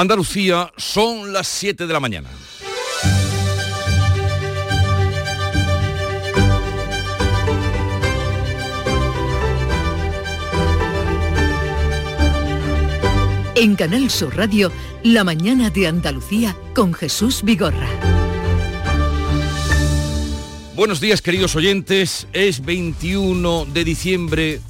Andalucía son las 7 de la mañana. En Canal Sur Radio, La mañana de Andalucía con Jesús Vigorra. Buenos días queridos oyentes, es 21 de diciembre,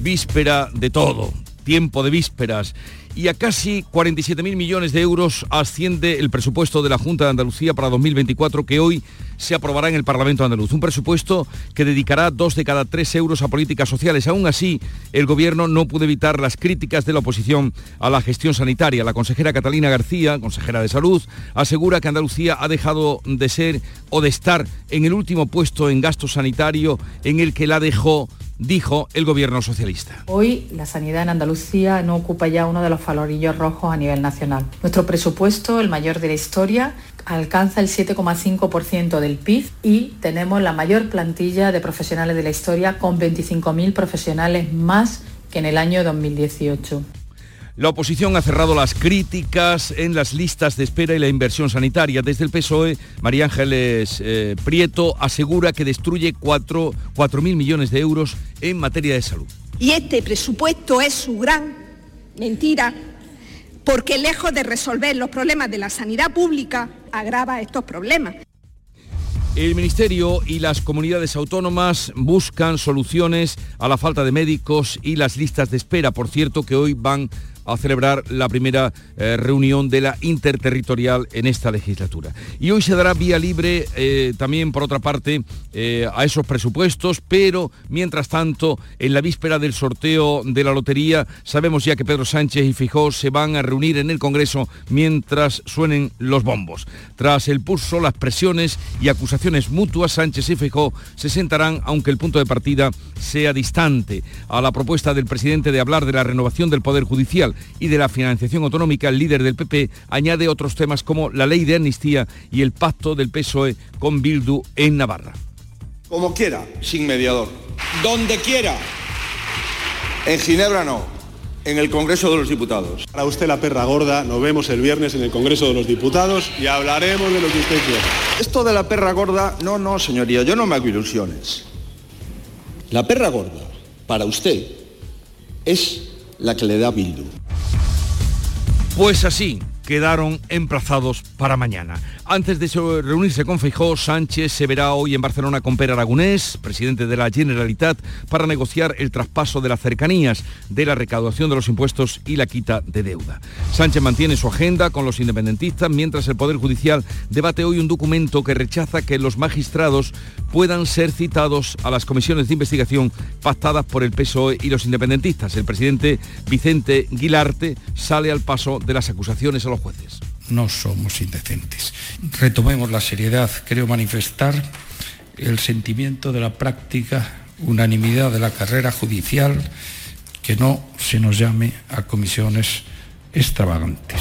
víspera de todo, tiempo de vísperas y a casi 47.000 millones de euros asciende el presupuesto de la Junta de Andalucía para 2024 que hoy se aprobará en el Parlamento andaluz. Un presupuesto que dedicará dos de cada tres euros a políticas sociales. Aún así, el Gobierno no pudo evitar las críticas de la oposición a la gestión sanitaria. La consejera Catalina García, consejera de Salud, asegura que Andalucía ha dejado de ser o de estar en el último puesto en gasto sanitario en el que la dejó dijo el gobierno socialista. Hoy la sanidad en Andalucía no ocupa ya uno de los falorillos rojos a nivel nacional. Nuestro presupuesto, el mayor de la historia, alcanza el 7,5% del PIB y tenemos la mayor plantilla de profesionales de la historia con 25.000 profesionales más que en el año 2018. La oposición ha cerrado las críticas en las listas de espera y la inversión sanitaria. Desde el PSOE, María Ángeles eh, Prieto asegura que destruye 4.000 millones de euros en materia de salud. Y este presupuesto es su gran mentira, porque lejos de resolver los problemas de la sanidad pública, agrava estos problemas. El Ministerio y las comunidades autónomas buscan soluciones a la falta de médicos y las listas de espera. Por cierto, que hoy van a celebrar la primera eh, reunión de la interterritorial en esta legislatura. Y hoy se dará vía libre eh, también, por otra parte, eh, a esos presupuestos, pero mientras tanto, en la víspera del sorteo de la lotería, sabemos ya que Pedro Sánchez y Fijó se van a reunir en el Congreso mientras suenen los bombos. Tras el pulso, las presiones y acusaciones mutuas, Sánchez y Fijó se sentarán, aunque el punto de partida sea distante, a la propuesta del presidente de hablar de la renovación del Poder Judicial y de la financiación autonómica, el líder del PP añade otros temas como la ley de amnistía y el pacto del PSOE con Bildu en Navarra. Como quiera, sin mediador. Donde quiera. En Ginebra no, en el Congreso de los Diputados. Para usted la perra gorda, nos vemos el viernes en el Congreso de los Diputados y hablaremos de lo que usted quiera. Esto de la perra gorda, no, no, señoría, yo no me hago ilusiones. La perra gorda, para usted, es la que le da Bildu. Pues así quedaron emplazados para mañana. Antes de reunirse con Feijó, Sánchez se verá hoy en Barcelona con Per Aragonés, presidente de la Generalitat, para negociar el traspaso de las cercanías, de la recaudación de los impuestos y la quita de deuda. Sánchez mantiene su agenda con los independentistas, mientras el Poder Judicial debate hoy un documento que rechaza que los magistrados puedan ser citados a las comisiones de investigación pactadas por el PSOE y los independentistas. El presidente Vicente Guilarte sale al paso de las acusaciones a los jueces no somos indecentes. Retomemos la seriedad. Creo manifestar el sentimiento de la práctica unanimidad de la carrera judicial, que no se nos llame a comisiones extravagantes.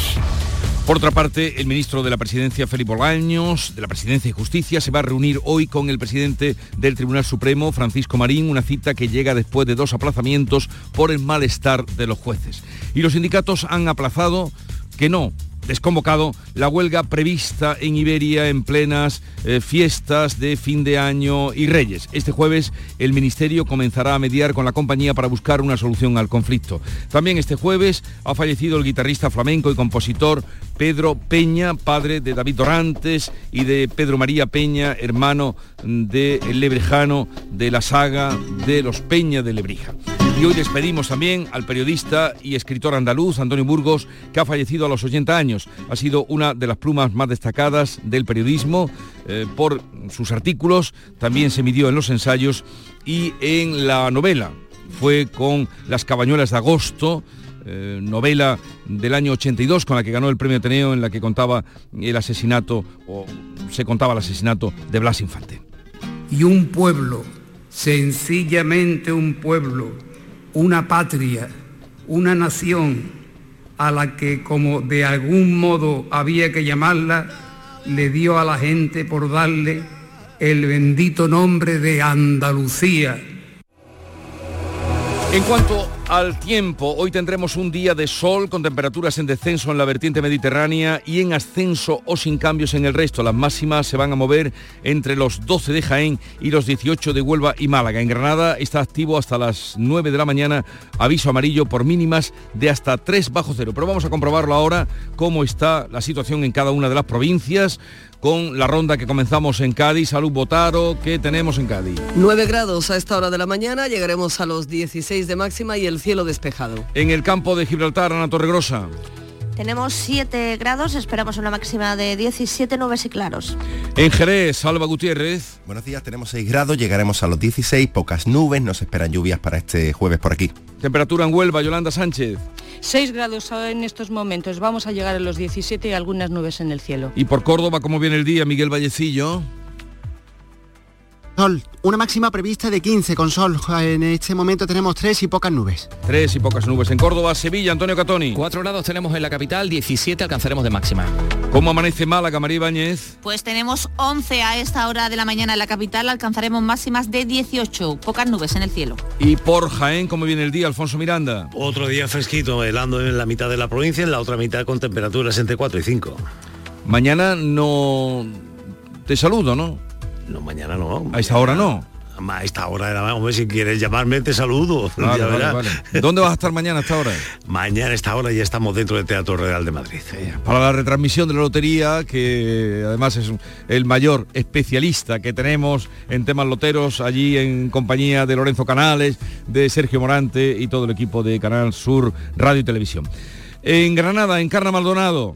Por otra parte, el ministro de la Presidencia, Felipe Bolaños, de la Presidencia y Justicia, se va a reunir hoy con el presidente del Tribunal Supremo, Francisco Marín, una cita que llega después de dos aplazamientos por el malestar de los jueces. Y los sindicatos han aplazado que no desconvocado la huelga prevista en Iberia en plenas eh, fiestas de fin de año y Reyes. Este jueves el Ministerio comenzará a mediar con la compañía para buscar una solución al conflicto. También este jueves ha fallecido el guitarrista flamenco y compositor Pedro Peña, padre de David Dorantes y de Pedro María Peña, hermano de Lebrejano de la saga de los Peña de Lebrija. Y hoy despedimos también al periodista y escritor andaluz Antonio Burgos, que ha fallecido a los 80 años. Ha sido una de las plumas más destacadas del periodismo eh, por sus artículos, también se midió en los ensayos y en la novela. Fue con Las Cabañuelas de Agosto, eh, novela del año 82 con la que ganó el premio Ateneo en la que contaba el asesinato o se contaba el asesinato de Blas Infante. Y un pueblo, sencillamente un pueblo, una patria, una nación a la que como de algún modo había que llamarla, le dio a la gente por darle el bendito nombre de Andalucía. En cuanto al tiempo. Hoy tendremos un día de sol con temperaturas en descenso en la vertiente mediterránea y en ascenso o sin cambios en el resto. Las máximas se van a mover entre los 12 de Jaén y los 18 de Huelva y Málaga. En Granada está activo hasta las 9 de la mañana aviso amarillo por mínimas de hasta 3 bajo cero. Pero vamos a comprobarlo ahora cómo está la situación en cada una de las provincias con la ronda que comenzamos en Cádiz. Salud Botaro, ¿qué tenemos en Cádiz? 9 grados a esta hora de la mañana, llegaremos a los 16 de máxima y el cielo despejado. En el campo de Gibraltar, Ana Torregrosa. Tenemos 7 grados, esperamos una máxima de 17 nubes y claros. En Jerez, Salva Gutiérrez. Buenos días, tenemos 6 grados, llegaremos a los 16, pocas nubes, nos esperan lluvias para este jueves por aquí. Temperatura en Huelva, Yolanda Sánchez. 6 grados en estos momentos, vamos a llegar a los 17 y algunas nubes en el cielo. Y por Córdoba, ¿cómo viene el día, Miguel Vallecillo? Sol, una máxima prevista de 15 con sol. En este momento tenemos 3 y pocas nubes. 3 y pocas nubes en Córdoba, Sevilla, Antonio Catoni. 4 grados tenemos en la capital, 17 alcanzaremos de máxima. ¿Cómo amanece Málaga, María Ibáñez? Pues tenemos 11 a esta hora de la mañana en la capital, alcanzaremos máximas de 18, pocas nubes en el cielo. Y por Jaén, ¿cómo viene el día, Alfonso Miranda? Otro día fresquito, helando en la mitad de la provincia, en la otra mitad con temperaturas entre 4 y 5. Mañana no... Te saludo, ¿no? No, mañana no. A esta hora no. A esta hora era, hombre, si quieres llamarme te saludo. ¿Dónde vas a estar mañana a esta hora? mañana a esta hora ya estamos dentro del Teatro Real de Madrid. Para la retransmisión de la lotería, que además es el mayor especialista que tenemos en temas loteros, allí en compañía de Lorenzo Canales, de Sergio Morante y todo el equipo de Canal Sur Radio y Televisión. En Granada, en Carna Maldonado.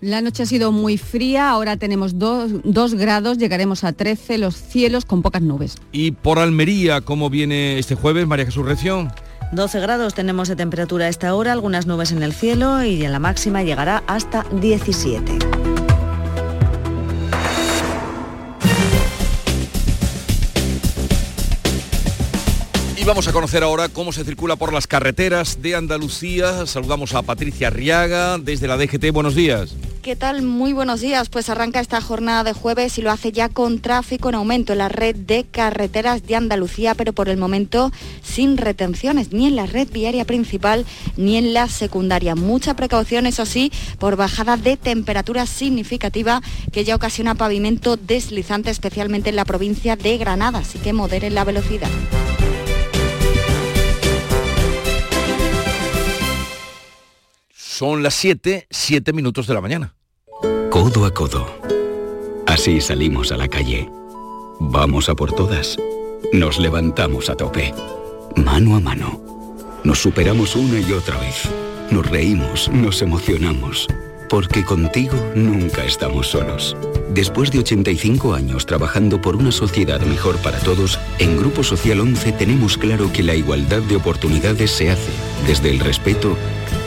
La noche ha sido muy fría, ahora tenemos 2 grados, llegaremos a 13, los cielos con pocas nubes. ¿Y por Almería cómo viene este jueves, María Jesús Reción? 12 grados tenemos de temperatura a esta hora, algunas nubes en el cielo y en la máxima llegará hasta 17. Vamos a conocer ahora cómo se circula por las carreteras de Andalucía. Saludamos a Patricia Arriaga desde la DGT. Buenos días. ¿Qué tal? Muy buenos días. Pues arranca esta jornada de jueves y lo hace ya con tráfico en aumento en la red de carreteras de Andalucía, pero por el momento sin retenciones, ni en la red viaria principal ni en la secundaria. Mucha precaución, eso sí, por bajada de temperatura significativa que ya ocasiona pavimento deslizante, especialmente en la provincia de Granada, así que moderen la velocidad. Son las 7, 7 minutos de la mañana. Codo a codo. Así salimos a la calle. Vamos a por todas. Nos levantamos a tope. Mano a mano. Nos superamos una y otra vez. Nos reímos, nos emocionamos. Porque contigo nunca estamos solos. Después de 85 años trabajando por una sociedad mejor para todos, en Grupo Social 11 tenemos claro que la igualdad de oportunidades se hace desde el respeto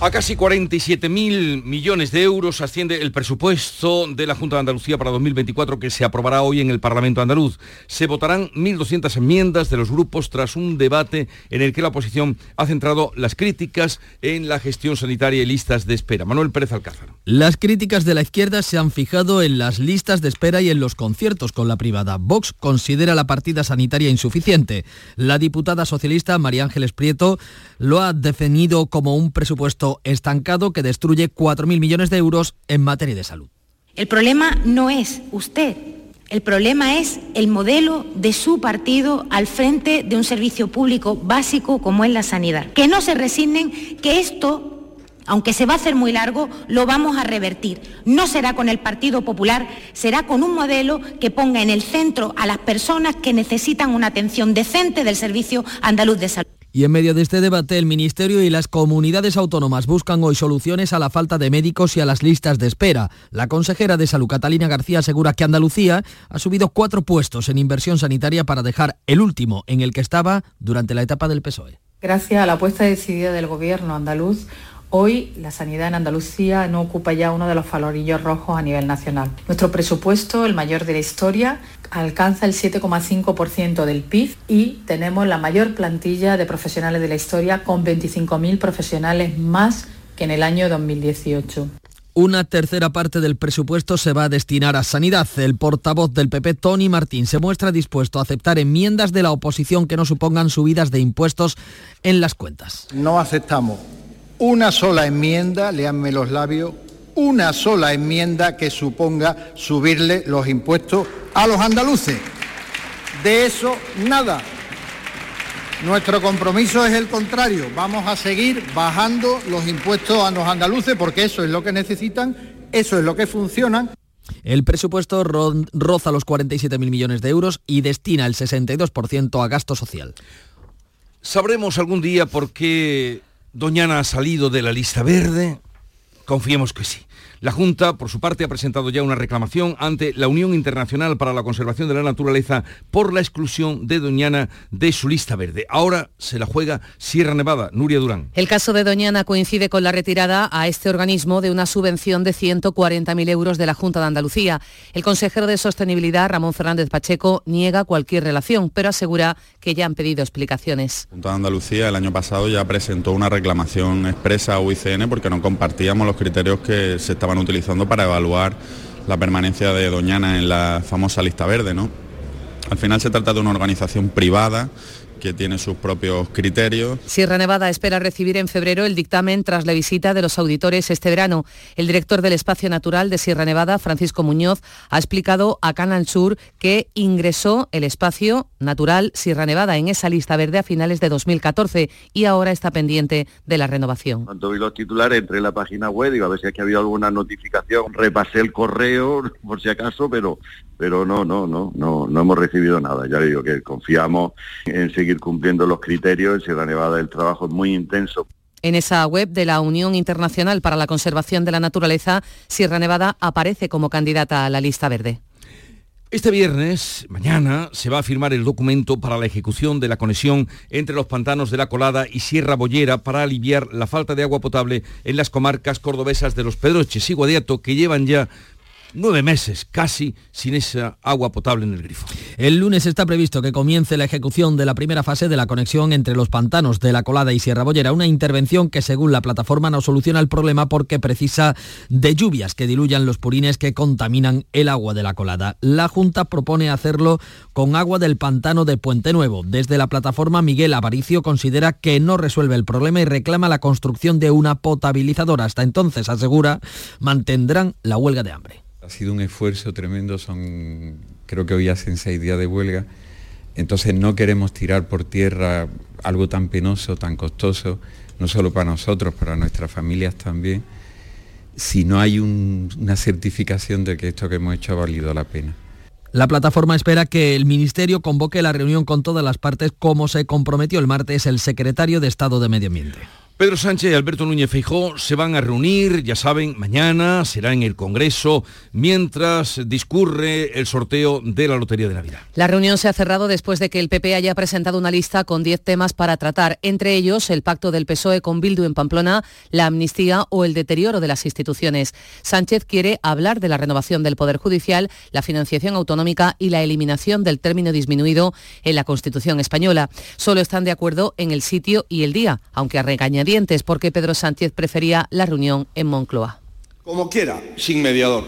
A casi 47.000 millones de euros asciende el presupuesto de la Junta de Andalucía para 2024 que se aprobará hoy en el Parlamento andaluz. Se votarán 1.200 enmiendas de los grupos tras un debate en el que la oposición ha centrado las críticas en la gestión sanitaria y listas de espera. Manuel Pérez Alcázar. Las críticas de la izquierda se han fijado en las listas de espera y en los conciertos con la privada. Vox considera la partida sanitaria insuficiente. La diputada socialista María Ángeles Prieto lo ha definido como un presupuesto estancado que destruye 4.000 millones de euros en materia de salud. El problema no es usted, el problema es el modelo de su partido al frente de un servicio público básico como es la sanidad. Que no se resignen que esto aunque se va a hacer muy largo, lo vamos a revertir. No será con el Partido Popular, será con un modelo que ponga en el centro a las personas que necesitan una atención decente del Servicio Andaluz de Salud Y en medio de este debate, el Ministerio y las comunidades autónomas buscan hoy soluciones a la falta de médicos y a las listas de espera. La consejera de Salud, Catalina García, asegura que Andalucía ha subido cuatro puestos en inversión sanitaria para dejar el último en el que estaba durante la etapa del PSOE. Gracias a la apuesta decidida del gobierno andaluz, Hoy la sanidad en Andalucía no ocupa ya uno de los falorillos rojos a nivel nacional. Nuestro presupuesto, el mayor de la historia, alcanza el 7,5% del PIB y tenemos la mayor plantilla de profesionales de la historia con 25.000 profesionales más que en el año 2018. Una tercera parte del presupuesto se va a destinar a sanidad. El portavoz del PP, Tony Martín, se muestra dispuesto a aceptar enmiendas de la oposición que no supongan subidas de impuestos en las cuentas. No aceptamos una sola enmienda, leanme los labios, una sola enmienda que suponga subirle los impuestos a los andaluces. De eso nada. Nuestro compromiso es el contrario. Vamos a seguir bajando los impuestos a los andaluces porque eso es lo que necesitan, eso es lo que funciona. El presupuesto roza los 47.000 millones de euros y destina el 62% a gasto social. Sabremos algún día por qué Doñana ha salido de la lista verde. Confiemos que sí. La Junta, por su parte, ha presentado ya una reclamación ante la Unión Internacional para la Conservación de la Naturaleza por la exclusión de Doñana de su lista verde. Ahora se la juega Sierra Nevada. Nuria Durán. El caso de Doñana coincide con la retirada a este organismo de una subvención de 140.000 euros de la Junta de Andalucía. El consejero de Sostenibilidad, Ramón Fernández Pacheco, niega cualquier relación, pero asegura que ya han pedido explicaciones. La Junta de Andalucía el año pasado ya presentó una reclamación expresa a UICN porque no compartíamos los criterios que se estaban van utilizando para evaluar la permanencia de Doñana en la famosa lista verde. ¿no? Al final se trata de una organización privada que tiene sus propios criterios. Sierra Nevada espera recibir en febrero el dictamen tras la visita de los auditores este verano. El director del Espacio Natural de Sierra Nevada, Francisco Muñoz, ha explicado a Canal Sur que ingresó el espacio natural Sierra Nevada en esa lista verde a finales de 2014 y ahora está pendiente de la renovación. Cuando vi los titulares entré en la página web, digo a ver si aquí había alguna notificación, repasé el correo por si acaso, pero pero no, no, no, no, no hemos recibido nada. Ya digo que confiamos en seguir cumpliendo los criterios. En Sierra Nevada el trabajo es muy intenso. En esa web de la Unión Internacional para la Conservación de la Naturaleza, Sierra Nevada aparece como candidata a la lista verde. Este viernes, mañana, se va a firmar el documento para la ejecución de la conexión entre los pantanos de la Colada y Sierra Bollera para aliviar la falta de agua potable en las comarcas cordobesas de los Pedroches y Guadiato, que llevan ya nueve meses casi sin esa agua potable en el grifo. El lunes está previsto que comience la ejecución de la primera fase de la conexión entre los pantanos de la Colada y Sierra Bollera, una intervención que según la plataforma no soluciona el problema porque precisa de lluvias que diluyan los purines que contaminan el agua de la Colada. La Junta propone hacerlo con agua del pantano de Puente Nuevo. Desde la plataforma Miguel Avaricio considera que no resuelve el problema y reclama la construcción de una potabilizadora. Hasta entonces, asegura, mantendrán la huelga de hambre. Ha sido un esfuerzo tremendo, son creo que hoy hacen seis días de huelga, entonces no queremos tirar por tierra algo tan penoso, tan costoso, no solo para nosotros, para nuestras familias también, si no hay una certificación de que esto que hemos hecho ha valido la pena. La plataforma espera que el Ministerio convoque la reunión con todas las partes como se comprometió el martes el secretario de Estado de Medio Ambiente. Pedro Sánchez y Alberto Núñez Feijó se van a reunir, ya saben, mañana será en el Congreso, mientras discurre el sorteo de la Lotería de Navidad. La reunión se ha cerrado después de que el PP haya presentado una lista con 10 temas para tratar, entre ellos el pacto del PSOE con Bildu en Pamplona, la amnistía o el deterioro de las instituciones. Sánchez quiere hablar de la renovación del Poder Judicial, la financiación autonómica y la eliminación del término disminuido en la Constitución española. Solo están de acuerdo en el sitio y el día, aunque a porque Pedro Sánchez prefería la reunión en Moncloa. Como quiera, sin mediador.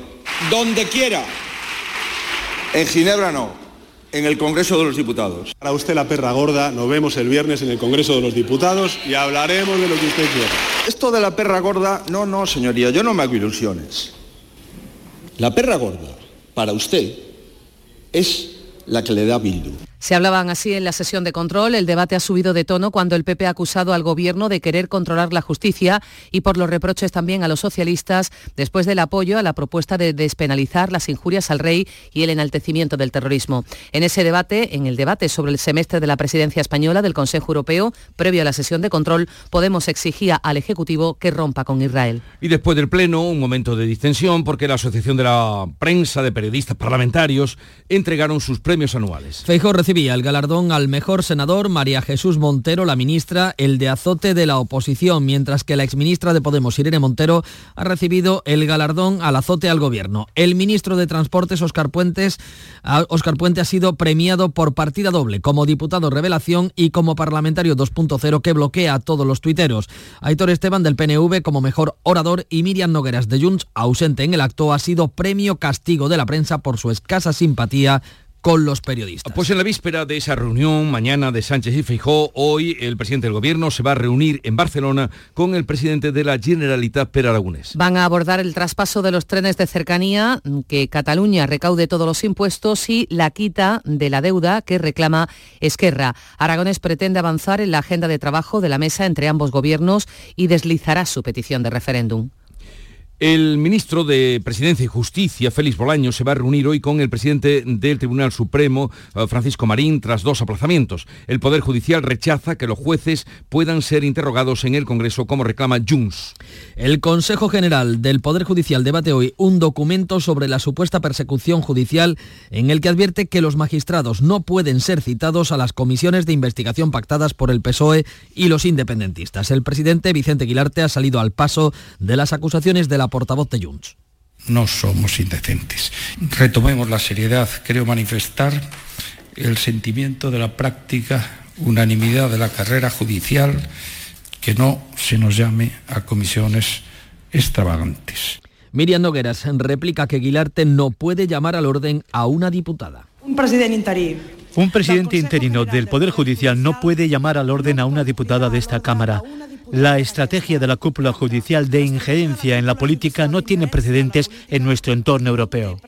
Donde quiera. En Ginebra no. En el Congreso de los Diputados. Para usted la perra gorda, nos vemos el viernes en el Congreso de los Diputados y hablaremos de lo que usted quiera. Esto de la perra gorda, no, no, señoría, yo no me hago ilusiones. La perra gorda, para usted, es la que le da Bildu. Se hablaban así en la sesión de control. El debate ha subido de tono cuando el PP ha acusado al Gobierno de querer controlar la justicia y por los reproches también a los socialistas después del apoyo a la propuesta de despenalizar las injurias al rey y el enaltecimiento del terrorismo. En ese debate, en el debate sobre el semestre de la presidencia española del Consejo Europeo, previo a la sesión de control, Podemos exigía al Ejecutivo que rompa con Israel. Y después del Pleno, un momento de distensión porque la Asociación de la Prensa de Periodistas Parlamentarios entregaron sus premios anuales recibía el galardón al mejor senador María Jesús Montero, la ministra, el de azote de la oposición, mientras que la exministra de Podemos, Irene Montero, ha recibido el galardón al azote al gobierno. El ministro de Transportes, Óscar Puentes, Óscar Puente ha sido premiado por partida doble, como diputado revelación y como parlamentario 2.0 que bloquea a todos los tuiteros. Aitor Esteban del PNV como mejor orador y Miriam Nogueras de Junts, ausente en el acto, ha sido premio castigo de la prensa por su escasa simpatía con los periodistas. Pues en la víspera de esa reunión, mañana de Sánchez y Feijó, hoy el presidente del Gobierno se va a reunir en Barcelona con el presidente de la Generalitat, Per Aragonés. Van a abordar el traspaso de los trenes de cercanía, que Cataluña recaude todos los impuestos y la quita de la deuda que reclama Esquerra. Aragonés pretende avanzar en la agenda de trabajo de la mesa entre ambos gobiernos y deslizará su petición de referéndum. El ministro de Presidencia y Justicia, Félix Bolaño, se va a reunir hoy con el presidente del Tribunal Supremo, eh, Francisco Marín, tras dos aplazamientos. El Poder Judicial rechaza que los jueces puedan ser interrogados en el Congreso como reclama Junts. El Consejo General del Poder Judicial debate hoy un documento sobre la supuesta persecución judicial en el que advierte que los magistrados no pueden ser citados a las comisiones de investigación pactadas por el PSOE y los independentistas. El presidente Vicente Aguilarte ha salido al paso de las acusaciones de la portavoz de Junts. No somos indecentes. Retomemos la seriedad. Creo manifestar el sentimiento de la práctica unanimidad de la carrera judicial, que no se nos llame a comisiones extravagantes. Miriam Nogueras replica que Aguilarte no puede llamar al orden a una diputada. Un presidente interino. Un presidente interino del Poder Judicial no puede llamar al orden a una diputada de esta Cámara. La estrategia de la cúpula judicial de injerencia en la política no tiene precedentes en nuestro entorno europeo.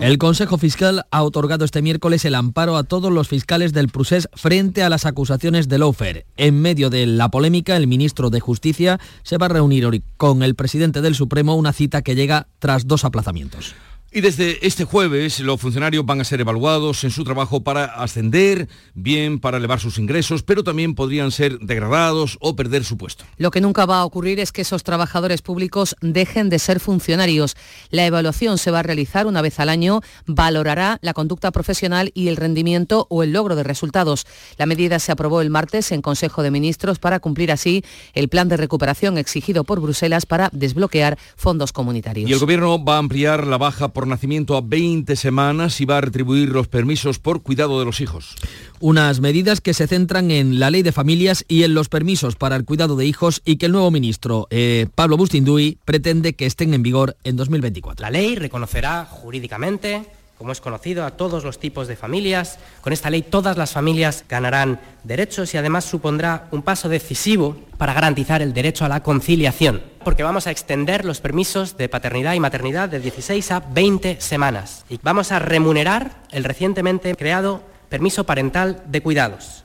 El Consejo Fiscal ha otorgado este miércoles el amparo a todos los fiscales del Prusés frente a las acusaciones de Lawfare. En medio de la polémica, el ministro de Justicia se va a reunir con el presidente del Supremo, una cita que llega tras dos aplazamientos. Y desde este jueves los funcionarios van a ser evaluados en su trabajo para ascender, bien para elevar sus ingresos, pero también podrían ser degradados o perder su puesto. Lo que nunca va a ocurrir es que esos trabajadores públicos dejen de ser funcionarios. La evaluación se va a realizar una vez al año, valorará la conducta profesional y el rendimiento o el logro de resultados. La medida se aprobó el martes en Consejo de Ministros para cumplir así el plan de recuperación exigido por Bruselas para desbloquear fondos comunitarios. Y el Gobierno va a ampliar la baja por nacimiento a 20 semanas y va a retribuir los permisos por cuidado de los hijos. Unas medidas que se centran en la ley de familias y en los permisos para el cuidado de hijos y que el nuevo ministro, eh, Pablo Bustinduy, pretende que estén en vigor en 2024. La ley reconocerá jurídicamente como es conocido, a todos los tipos de familias. Con esta ley todas las familias ganarán derechos y además supondrá un paso decisivo para garantizar el derecho a la conciliación, porque vamos a extender los permisos de paternidad y maternidad de 16 a 20 semanas y vamos a remunerar el recientemente creado permiso parental de cuidados.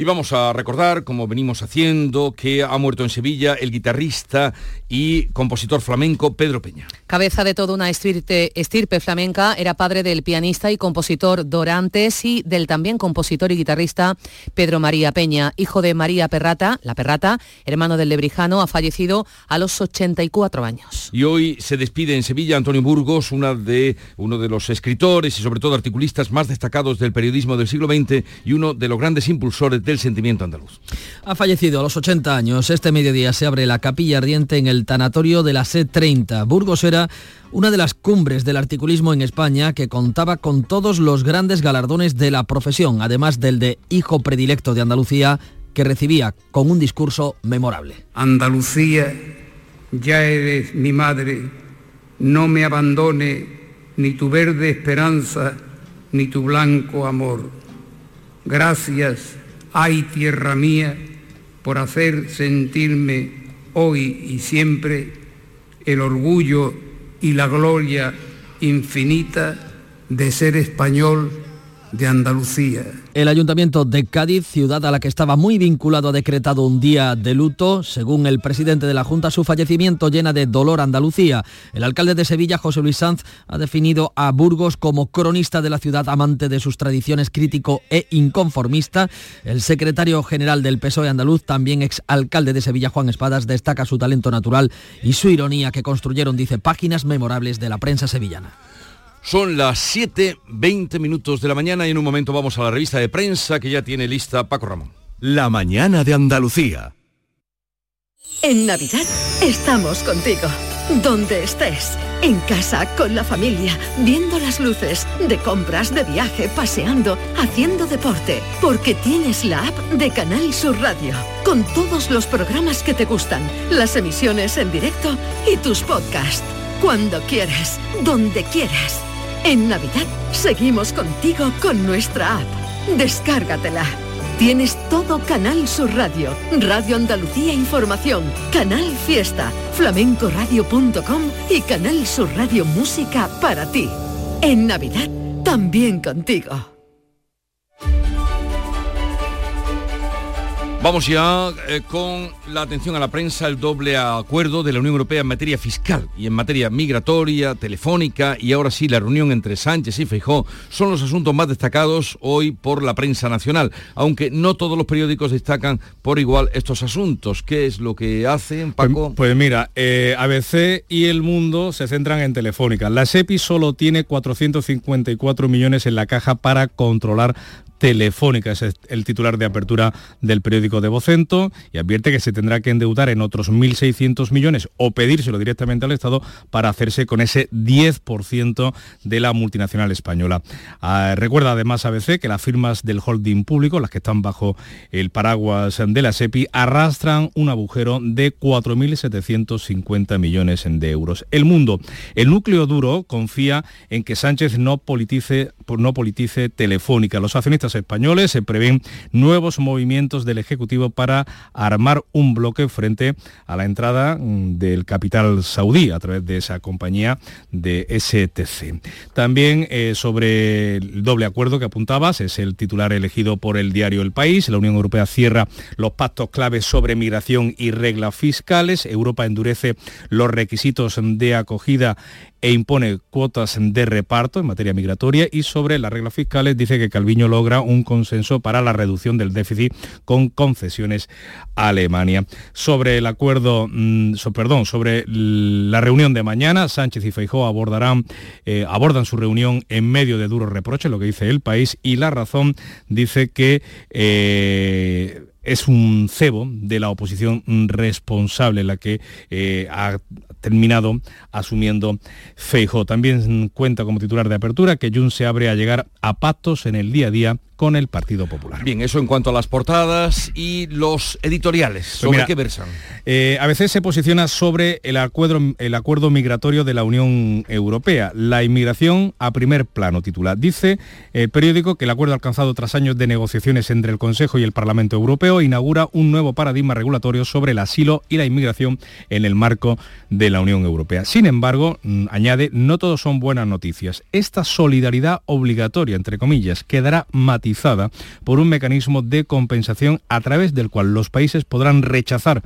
Y vamos a recordar, como venimos haciendo, que ha muerto en Sevilla el guitarrista y compositor flamenco Pedro Peña. Cabeza de toda una estirpe, estirpe, flamenca, era padre del pianista y compositor Dorantes y del también compositor y guitarrista Pedro María Peña, hijo de María Perrata, la Perrata, hermano del lebrijano, ha fallecido a los 84 años. Y hoy se despide en Sevilla Antonio Burgos, una de, uno de los escritores y sobre todo articulistas más destacados del periodismo del siglo XX y uno de los grandes impulsores del sentimiento andaluz. Ha fallecido a los 80 años. Este mediodía se abre la capilla ardiente en el tanatorio de la C30. Burgos era una de las cumbres del articulismo en España que contaba con todos los grandes galardones de la profesión, además del de hijo predilecto de Andalucía, que recibía con un discurso memorable. Andalucía, ya eres mi madre, no me abandone ni tu verde esperanza, ni tu blanco amor. Gracias, ay tierra mía, por hacer sentirme hoy y siempre el orgullo y la gloria infinita de ser español de Andalucía. El Ayuntamiento de Cádiz, ciudad a la que estaba muy vinculado, ha decretado un día de luto. Según el presidente de la Junta, su fallecimiento llena de dolor Andalucía. El alcalde de Sevilla, José Luis Sanz, ha definido a Burgos como cronista de la ciudad, amante de sus tradiciones, crítico e inconformista. El secretario general del PSOE andaluz, también ex alcalde de Sevilla, Juan Espadas, destaca su talento natural y su ironía que construyeron, dice, páginas memorables de la prensa sevillana. Son las 7.20 minutos de la mañana y en un momento vamos a la revista de prensa que ya tiene lista Paco Ramón. La mañana de Andalucía. En Navidad estamos contigo. Donde estés, en casa, con la familia, viendo las luces, de compras, de viaje, paseando, haciendo deporte, porque tienes la app de Canal Sur Radio, con todos los programas que te gustan, las emisiones en directo y tus podcasts. Cuando quieras, donde quieras. En Navidad seguimos contigo con nuestra app. Descárgatela. Tienes todo Canal Sur Radio, Radio Andalucía Información, Canal Fiesta, flamencoradio.com y Canal Sur Radio Música para ti. En Navidad, también contigo. Vamos ya eh, con la atención a la prensa, el doble acuerdo de la Unión Europea en materia fiscal y en materia migratoria, telefónica y ahora sí la reunión entre Sánchez y Feijó son los asuntos más destacados hoy por la prensa nacional, aunque no todos los periódicos destacan por igual estos asuntos. ¿Qué es lo que hacen, Paco? Pues, pues mira, eh, ABC y El Mundo se centran en Telefónica. La SEPI solo tiene 454 millones en la caja para controlar Telefónica, es el titular de apertura del periódico de Vocento, y advierte que se tendrá que endeudar en otros 1.600 millones o pedírselo directamente al Estado para hacerse con ese 10% de la multinacional española. Ah, recuerda además ABC que las firmas del holding público, las que están bajo el paraguas de la SEPI, arrastran un agujero de 4.750 millones de euros. El mundo, el núcleo duro confía en que Sánchez no politice, no politice Telefónica. Los accionistas españoles se prevén nuevos movimientos del Ejecutivo para armar un bloque frente a la entrada mm, del capital saudí a través de esa compañía de STC. También eh, sobre el doble acuerdo que apuntabas, es el titular elegido por el diario El País. La Unión Europea cierra los pactos claves sobre migración y reglas fiscales. Europa endurece los requisitos de acogida e impone cuotas de reparto en materia migratoria y sobre las reglas fiscales dice que Calviño logra un consenso para la reducción del déficit con concesiones a Alemania. Sobre el acuerdo, mm, perdón, sobre la reunión de mañana, Sánchez y Feijó abordarán, eh, abordan su reunión en medio de duros reproches, lo que dice el país, y la razón dice que eh, es un cebo de la oposición responsable la que eh, ha terminado asumiendo Feijo. También cuenta como titular de apertura que Jun se abre a llegar a pactos en el día a día con el Partido Popular. Bien, eso en cuanto a las portadas y los editoriales. Pues ¿Sobre qué versan? Eh, a veces se posiciona sobre el acuerdo, el acuerdo migratorio de la Unión Europea. La inmigración a primer plano, titula. Dice el periódico que el acuerdo alcanzado tras años de negociaciones entre el Consejo y el Parlamento Europeo inaugura un nuevo paradigma regulatorio sobre el asilo y la inmigración en el marco de la Unión Europea. Sin embargo, mm, añade, no todos son buenas noticias. Esta solidaridad obligatoria, entre comillas, quedará matizada por un mecanismo de compensación a través del cual los países podrán rechazar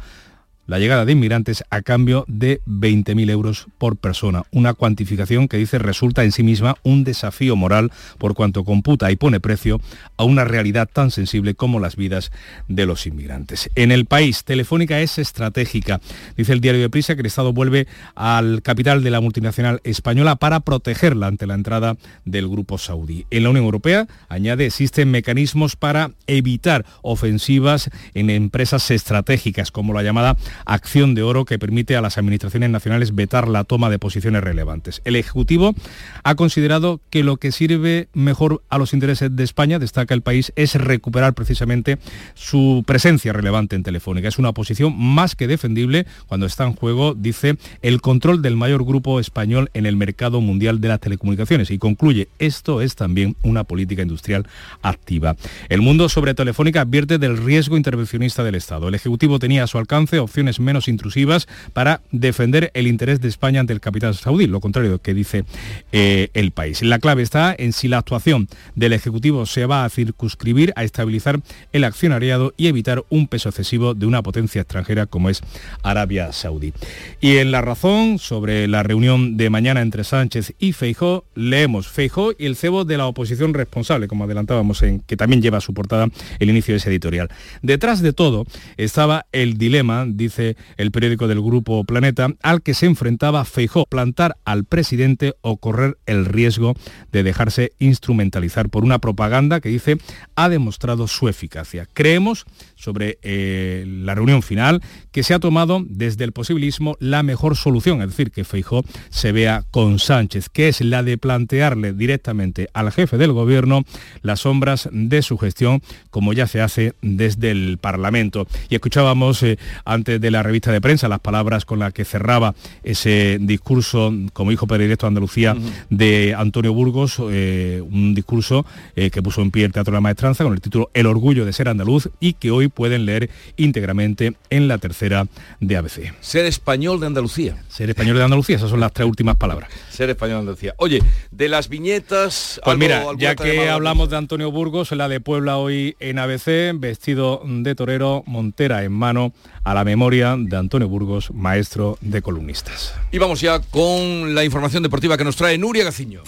la llegada de inmigrantes a cambio de 20.000 euros por persona, una cuantificación que dice resulta en sí misma un desafío moral por cuanto computa y pone precio a una realidad tan sensible como las vidas de los inmigrantes. En el país, Telefónica es estratégica. Dice el diario de Prisa que el Estado vuelve al capital de la multinacional española para protegerla ante la entrada del grupo saudí. En la Unión Europea, añade, existen mecanismos para evitar ofensivas en empresas estratégicas, como la llamada acción de oro que permite a las administraciones nacionales vetar la toma de posiciones relevantes. El Ejecutivo ha considerado que lo que sirve mejor a los intereses de España, destaca el país, es recuperar precisamente su presencia relevante en Telefónica. Es una posición más que defendible cuando está en juego, dice, el control del mayor grupo español en el mercado mundial de las telecomunicaciones. Y concluye, esto es también una política industrial activa. El mundo sobre Telefónica advierte del riesgo intervencionista del Estado. El Ejecutivo tenía a su alcance opciones menos intrusivas para defender el interés de España ante el capital saudí, lo contrario que dice eh, el país. La clave está en si la actuación del Ejecutivo se va a circunscribir a estabilizar el accionariado y evitar un peso excesivo de una potencia extranjera como es Arabia Saudí. Y en la razón sobre la reunión de mañana entre Sánchez y Feijó, leemos Feijó y el cebo de la oposición responsable, como adelantábamos en que también lleva su portada el inicio de ese editorial. Detrás de todo estaba el dilema, dice el periódico del grupo Planeta, al que se enfrentaba Feijó, plantar al presidente o correr el riesgo de dejarse instrumentalizar por una propaganda que dice ha demostrado su eficacia. Creemos sobre eh, la reunión final que se ha tomado desde el posibilismo la mejor solución, es decir, que Feijó se vea con Sánchez, que es la de plantearle directamente al jefe del gobierno las sombras de su gestión, como ya se hace desde el Parlamento. Y escuchábamos eh, antes de la revista de prensa las palabras con las que cerraba ese discurso como hijo predilecto de Andalucía de Antonio Burgos, eh, un discurso que puso en pie el Teatro de la Maestranza con el título El orgullo de ser andaluz y que hoy pueden leer íntegramente en la tercera de ABC. Ser español de Andalucía. Ser español de Andalucía, esas son las tres últimas palabras. Ser español de Andalucía. Oye, de las viñetas... Pues mira, ya que hablamos de Antonio Burgos, la de Puebla hoy en ABC, vestido de torero, montera en mano, a la memoria de Antonio Burgos, maestro de columnistas. Y vamos ya con la información deportiva que nos trae Nuria Gaciño.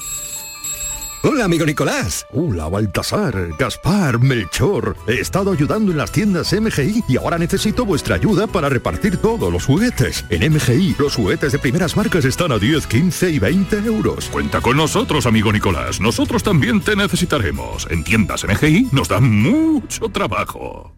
Hola, amigo Nicolás. Hola, Baltasar, Gaspar, Melchor. He estado ayudando en las tiendas MGI y ahora necesito vuestra ayuda para repartir todos los juguetes. En MGI, los juguetes de primeras marcas están a 10, 15 y 20 euros. Cuenta con nosotros, amigo Nicolás. Nosotros también te necesitaremos. En tiendas MGI nos dan mucho trabajo.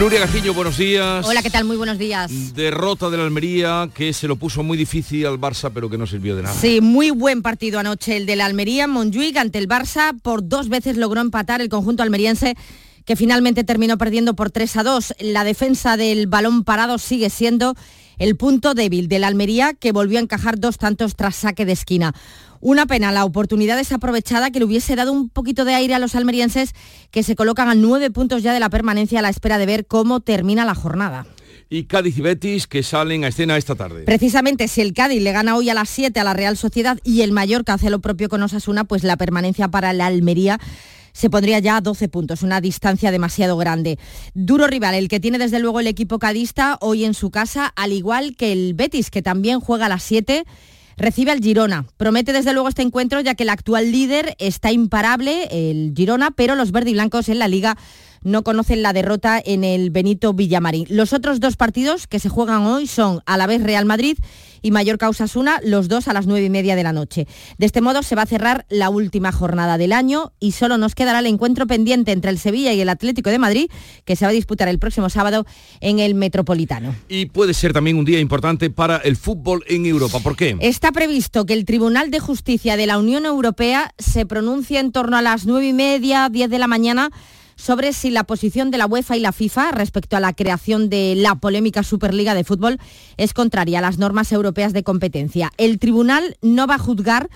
Nuria Gajiño, buenos días. Hola, ¿qué tal? Muy buenos días. Derrota de la Almería que se lo puso muy difícil al Barça, pero que no sirvió de nada. Sí, muy buen partido anoche el de la Almería. Montjuic ante el Barça por dos veces logró empatar el conjunto almeriense que finalmente terminó perdiendo por 3 a 2. La defensa del balón parado sigue siendo el punto débil de la Almería que volvió a encajar dos tantos tras saque de esquina. Una pena la oportunidad desaprovechada que le hubiese dado un poquito de aire a los almerienses que se colocan a nueve puntos ya de la permanencia a la espera de ver cómo termina la jornada y Cádiz y Betis que salen a escena esta tarde. Precisamente si el Cádiz le gana hoy a las 7 a la Real Sociedad y el Mallorca hace lo propio con Osasuna, pues la permanencia para la Almería se pondría ya a 12 puntos, una distancia demasiado grande. Duro rival, el que tiene desde luego el equipo cadista hoy en su casa, al igual que el Betis, que también juega a las 7 recibe al Girona. Promete desde luego este encuentro ya que el actual líder está imparable, el Girona, pero los verde y blancos en la liga no conocen la derrota en el Benito Villamarín. Los otros dos partidos que se juegan hoy son a la vez Real Madrid y Mallorca Osasuna, los dos a las nueve y media de la noche. De este modo se va a cerrar la última jornada del año y solo nos quedará el encuentro pendiente entre el Sevilla y el Atlético de Madrid, que se va a disputar el próximo sábado en el Metropolitano. Y puede ser también un día importante para el fútbol en Europa. ¿Por qué? Está previsto que el Tribunal de Justicia de la Unión Europea se pronuncie en torno a las nueve y media, diez de la mañana sobre si la posición de la UEFA y la FIFA respecto a la creación de la polémica Superliga de Fútbol es contraria a las normas europeas de competencia. El tribunal no va a juzgar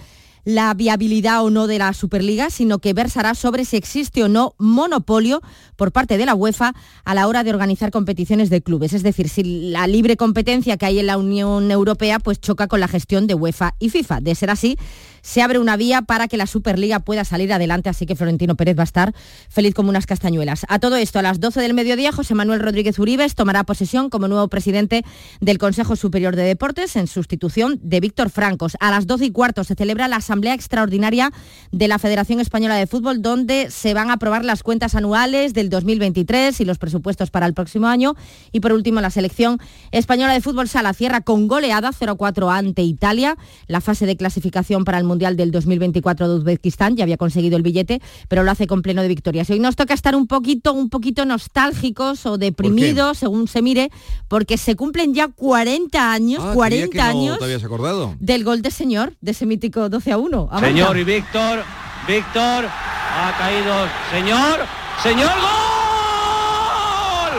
la viabilidad o no de la Superliga, sino que versará sobre si existe o no monopolio por parte de la UEFA a la hora de organizar competiciones de clubes. Es decir, si la libre competencia que hay en la Unión Europea pues choca con la gestión de UEFA y FIFA. De ser así, se abre una vía para que la Superliga pueda salir adelante, así que Florentino Pérez va a estar feliz como unas castañuelas. A todo esto, a las 12 del mediodía, José Manuel Rodríguez Uribes tomará posesión como nuevo presidente del Consejo Superior de Deportes en sustitución de Víctor Francos. A las 12 y cuarto se celebra la Asamblea Extraordinaria de la Federación Española de Fútbol, donde se van a aprobar las cuentas anuales del 2023 y los presupuestos para el próximo año. Y por último, la selección española de fútbol sala cierra con goleada 0-4 ante Italia, la fase de clasificación para el Mundial del 2024 de Uzbekistán, ya había conseguido el billete, pero lo hace con pleno de victorias. Hoy nos toca estar un poquito, un poquito nostálgicos o deprimidos, según se mire, porque se cumplen ya 40 años, 40 Ah, años te habías acordado? del gol de señor, de ese mítico 12 a 1. Avanza. Señor y Víctor, Víctor, ha caído, señor, señor, gol,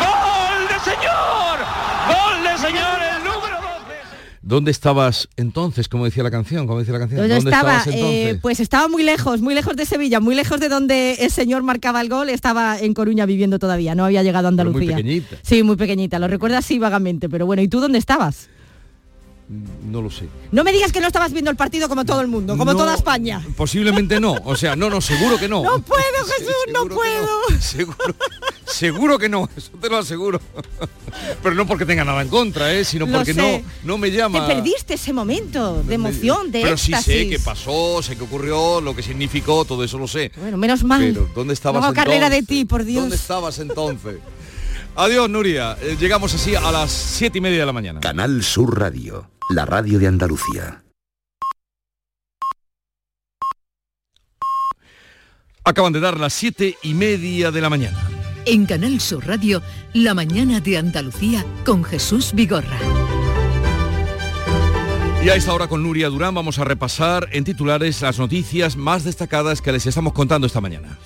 gol de señor, gol de señor, el número 12. ¿Dónde estabas entonces? Como decía la canción, como decía la canción. ¿Dónde estaba? estabas entonces? Eh, pues estaba muy lejos, muy lejos de Sevilla, muy lejos de donde el señor marcaba el gol. Estaba en Coruña viviendo todavía, no había llegado a Pero Andalucía. muy pequeñita. Sí, muy pequeñita. Lo recuerdo así vagamente, pero bueno. ¿Y tú dónde estabas? No lo sé. No me digas que no estabas viendo el partido como todo el mundo, como No, toda España. Posiblemente no. O sea, no, no, seguro que no. No puedo, Jesús, no puedo. Seguro, seguro que no, eso te lo aseguro. Pero no porque tenga nada en contra, ¿eh? sino Lo porque no, sé. no me llama. Te perdiste ese momento de emoción, de Pero sí éxtasis. sé qué pasó, sé qué ocurrió, lo que significó, todo eso lo sé. Bueno, menos mal. Pero ¿dónde estabas No carrera de ti, por Dios. ¿Dónde estabas entonces? Adiós, Nuria. Eh, llegamos así a las siete y media de la mañana. Canal Sur Radio, la radio de Andalucía. Acaban de dar las siete y media de la mañana. En Canal Sur Radio, La mañana de Andalucía con Jesús Vigorra. Y a esta hora con Nuria Durán vamos a repasar en titulares las noticias más destacadas que les estamos contando esta mañana.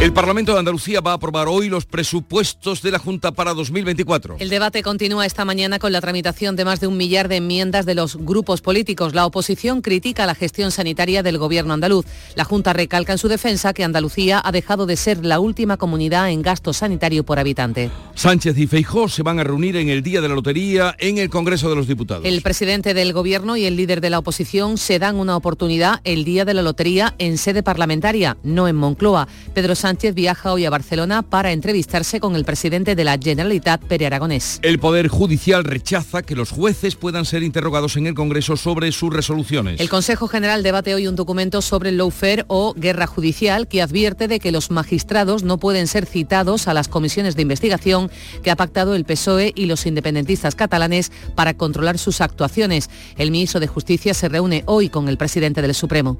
El Parlamento de Andalucía va a aprobar hoy los presupuestos de la Junta para 2024. El debate continúa esta mañana con la tramitación de más de un millar de enmiendas de los grupos políticos. La oposición critica la gestión sanitaria del gobierno andaluz. La Junta recalca en su defensa que Andalucía ha dejado de ser la última comunidad en gasto sanitario por habitante. Sánchez y Feijó se van a reunir en el día de la lotería en el Congreso de los Diputados. El presidente del gobierno y el líder de la oposición se dan una oportunidad el día de la lotería en sede parlamentaria, no en Moncloa. Pedro Sánchez viaja hoy a Barcelona para entrevistarse con el presidente de la Generalitat, Pere Aragonés. El Poder Judicial rechaza que los jueces puedan ser interrogados en el Congreso sobre sus resoluciones. El Consejo General debate hoy un documento sobre el lawfare o guerra judicial que advierte de que los magistrados no pueden ser citados a las comisiones de investigación que ha pactado el PSOE y los independentistas catalanes para controlar sus actuaciones. El ministro de Justicia se reúne hoy con el presidente del Supremo.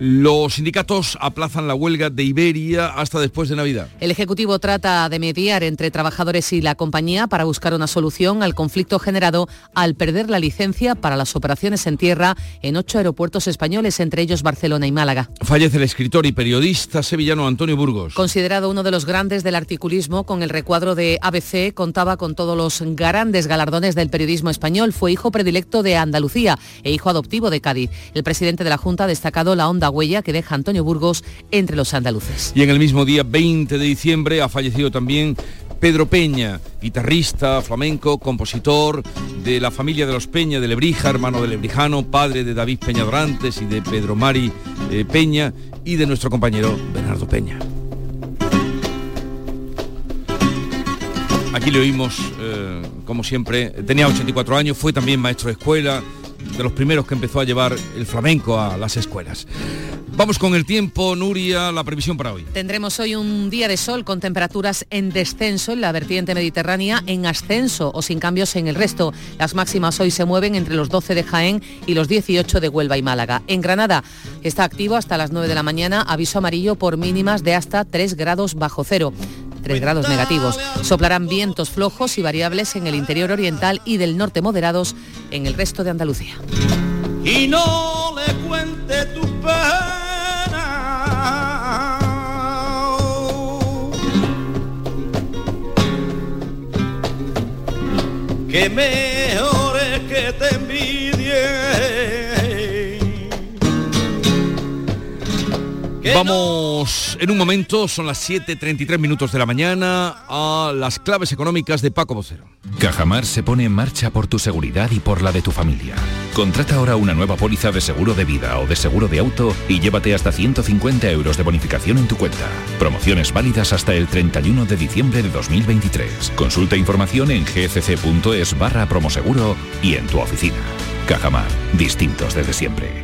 Los sindicatos aplazan la huelga de Iberia hasta después de Navidad. El Ejecutivo trata de mediar entre trabajadores y la compañía para buscar una solución al conflicto generado al perder la licencia para las operaciones en tierra en ocho aeropuertos españoles, entre ellos Barcelona y Málaga. Fallece el escritor y periodista sevillano Antonio Burgos. Considerado uno de los grandes del articulismo, con el recuadro de ABC contaba con todos los grandes galardones del periodismo español. Fue hijo predilecto de Andalucía e hijo adoptivo de Cádiz. El presidente de la Junta ha destacado la honda huella que deja Antonio Burgos entre los andaluces. Y en el mismo día 20 de diciembre ha fallecido también Pedro Peña, guitarrista, flamenco, compositor de la familia de los Peña de Lebrija, hermano de Lebrijano, padre de David Peña Dorantes y de Pedro Mari eh, Peña y de nuestro compañero Bernardo Peña. Aquí le oímos, eh, como siempre, tenía 84 años, fue también maestro de escuela, de los primeros que empezó a llevar el flamenco a las escuelas. Vamos con el tiempo, Nuria, la previsión para hoy. Tendremos hoy un día de sol con temperaturas en descenso en la vertiente mediterránea, en ascenso o sin cambios en el resto. Las máximas hoy se mueven entre los 12 de Jaén y los 18 de Huelva y Málaga. En Granada está activo hasta las 9 de la mañana aviso amarillo por mínimas de hasta 3 grados bajo cero. 3 grados negativos. Soplarán vientos flojos y variables en el interior oriental y del norte moderados en el resto de Andalucía. y no le tu pena. Vamos en un momento, son las 7.33 minutos de la mañana, a las claves económicas de Paco Vocero. Cajamar se pone en marcha por tu seguridad y por la de tu familia. Contrata ahora una nueva póliza de seguro de vida o de seguro de auto y llévate hasta 150 euros de bonificación en tu cuenta. Promociones válidas hasta el 31 de diciembre de 2023. Consulta información en gcc.es barra promoseguro y en tu oficina. Cajamar, distintos desde siempre.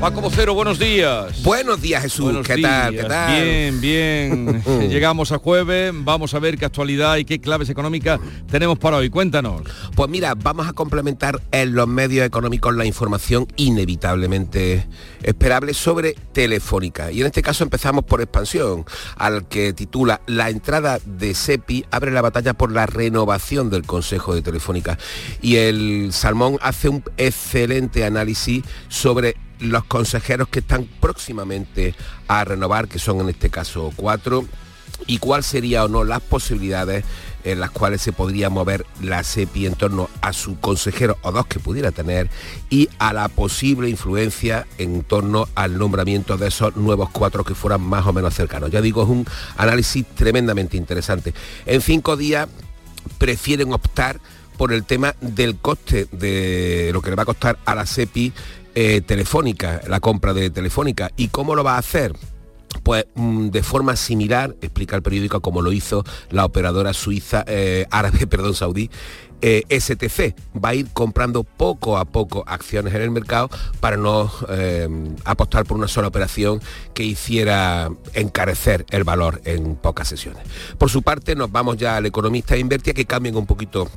Paco Vocero, buenos días. Buenos días, Jesús. Buenos ¿Qué tal? días. ¿Qué tal? Bien, bien. Llegamos a jueves, vamos a ver qué actualidad y qué claves económicas tenemos para hoy. Cuéntanos. Pues mira, vamos a complementar en los medios económicos la información inevitablemente esperable sobre Telefónica. Y en este caso empezamos por expansión, al que titula La entrada de SEPI abre la batalla por la renovación del Consejo de Telefónica. Y el Salmón hace un excelente análisis sobre los consejeros que están próximamente a renovar, que son en este caso cuatro, y cuál sería o no las posibilidades en las cuales se podría mover la SEPI en torno a su consejero o dos que pudiera tener y a la posible influencia en torno al nombramiento de esos nuevos cuatro que fueran más o menos cercanos. Ya digo, es un análisis tremendamente interesante. En cinco días prefieren optar por el tema del coste de lo que le va a costar a la SEPI eh, Telefónica, la compra de Telefónica. ¿Y cómo lo va a hacer? Pues mm, de forma similar, explica el periódico, como lo hizo la operadora suiza, eh, árabe, perdón, saudí, eh, STC. Va a ir comprando poco a poco acciones en el mercado para no apostar por una sola operación que hiciera encarecer el valor en pocas sesiones. Por su parte, nos vamos ya al economista Invertia que cambien un poquito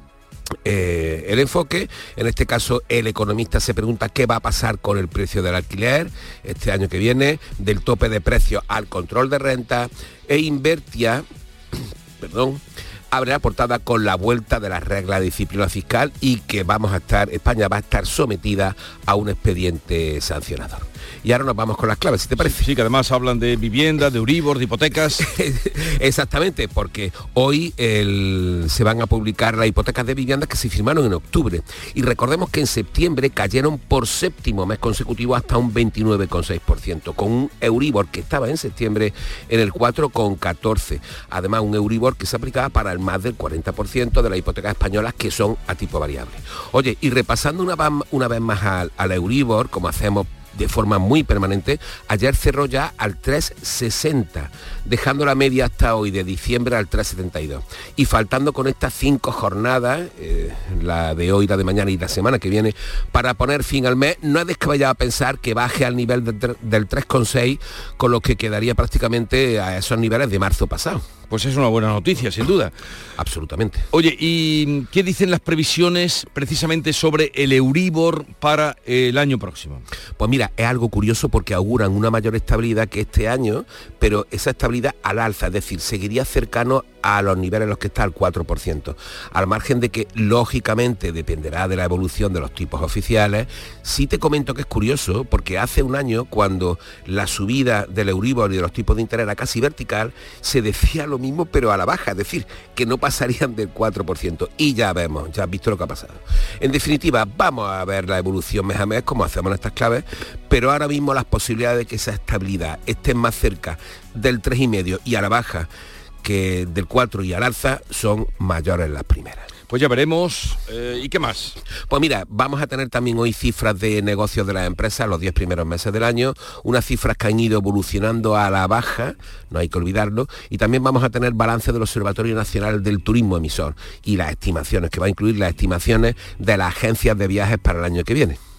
eh, el enfoque. En este caso, el economista se pregunta qué va a pasar con el precio del alquiler este año que viene, del tope de precios al control de renta, e Invertia, perdón, abre la portada con la vuelta de las reglas de disciplina fiscal y que vamos a estar, España va a estar sometida a un expediente sancionador. Y ahora nos vamos con las claves, si te parece. Sí, que además hablan de vivienda, de Euribor, de hipotecas. Exactamente, porque hoy el- se van a publicar las hipotecas de viviendas que se firmaron en octubre. Y recordemos que en septiembre cayeron por séptimo mes consecutivo hasta un 29,6%, con un Euribor que estaba en septiembre en el 4,14%. Además, un Euribor que se aplicaba para el más del 40% de las hipotecas españolas que son a tipo variable. Oye, y repasando una, vez más al, Euribor, como hacemos de forma muy permanente, ayer cerró ya al 3,60, dejando la media hasta hoy de diciembre al 3,72. Y faltando con estas cinco jornadas, eh, la de hoy, la de mañana y la semana que viene, para poner fin al mes, no es descabellado pensar que baje al nivel del 3,6, con lo que quedaría prácticamente a esos niveles de marzo pasado. Pues es una buena noticia, sin duda. Absolutamente. Oye, ¿y qué dicen las previsiones precisamente sobre el Euribor para el año próximo? Pues mira, es algo curioso porque auguran una mayor estabilidad que este año, pero esa estabilidad al alza, es decir, seguiría cercano a los niveles en los que está el 4%, al margen de que lógicamente dependerá de la evolución de los tipos oficiales. Sí te comento que es curioso porque hace un año cuando la subida del Euribor y de los tipos de interés era casi vertical, se decía lo mismo pero a la baja, es decir, que no pasarían del 4%. Y ya vemos, ya has visto lo que ha pasado. En definitiva, vamos a ver la evolución mes a mes como hacemos en estas claves, pero ahora mismo las posibilidades de que esa estabilidad esté más cerca del 3,5 y a la baja que del 4 y al alza son mayores las primeras. Pues ya veremos. Eh, ¿Y qué más? Pues mira, vamos a tener también hoy cifras de negocios de las empresas los 10 primeros meses del año, unas cifras que han ido evolucionando a la baja, no hay que olvidarlo, y también vamos a tener balance del Observatorio Nacional del Turismo Emisor y las estimaciones, que va a incluir las estimaciones de las agencias de viajes para el año que viene.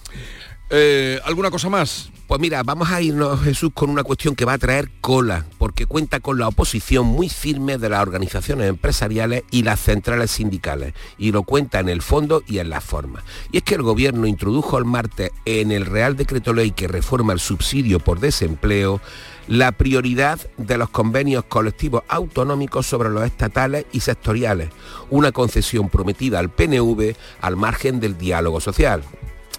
Eh, ¿Alguna cosa más? Pues mira, vamos a irnos, Jesús, con una cuestión que va a traer cola, porque cuenta con la oposición muy firme de las organizaciones empresariales y las centrales sindicales, y lo cuenta en el fondo y en la forma. Y es que el gobierno introdujo el martes en el Real Decreto Ley que reforma el subsidio por desempleo la prioridad de los convenios colectivos autonómicos sobre los estatales y sectoriales, una concesión prometida al PNV al margen del diálogo social.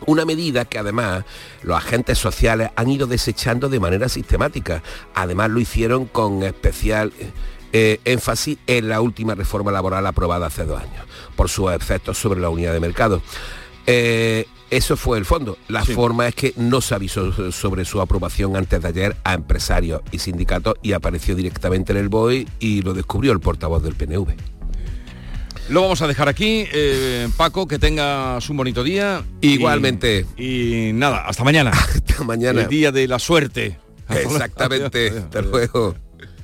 Una medida que además los agentes sociales han ido desechando de manera sistemática. Además lo hicieron con especial eh, énfasis en la última reforma laboral aprobada hace dos años, por sus efectos sobre la unidad de mercado. Eh, eso fue el fondo. La forma es que no se avisó sobre su aprobación antes de ayer a empresarios y sindicatos y apareció directamente en el BOE y lo descubrió el portavoz del PNV. Lo vamos a dejar aquí. Eh, Paco, que tengas un bonito día. Igualmente. Y, y nada, hasta mañana. Hasta mañana. El día de la suerte. Exactamente. Hasta luego.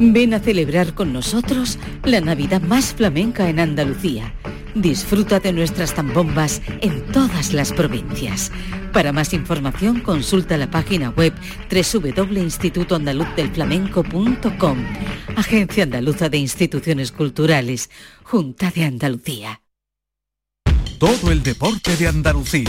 Ven a celebrar con nosotros la Navidad más flamenca en Andalucía. Disfruta de nuestras zambombas en todas las provincias. Para más información consulta la página web www.institutoandaluzdelflamenco.com. Agencia Andaluza de Instituciones Culturales, Junta de Andalucía. Todo el deporte de Andalucía,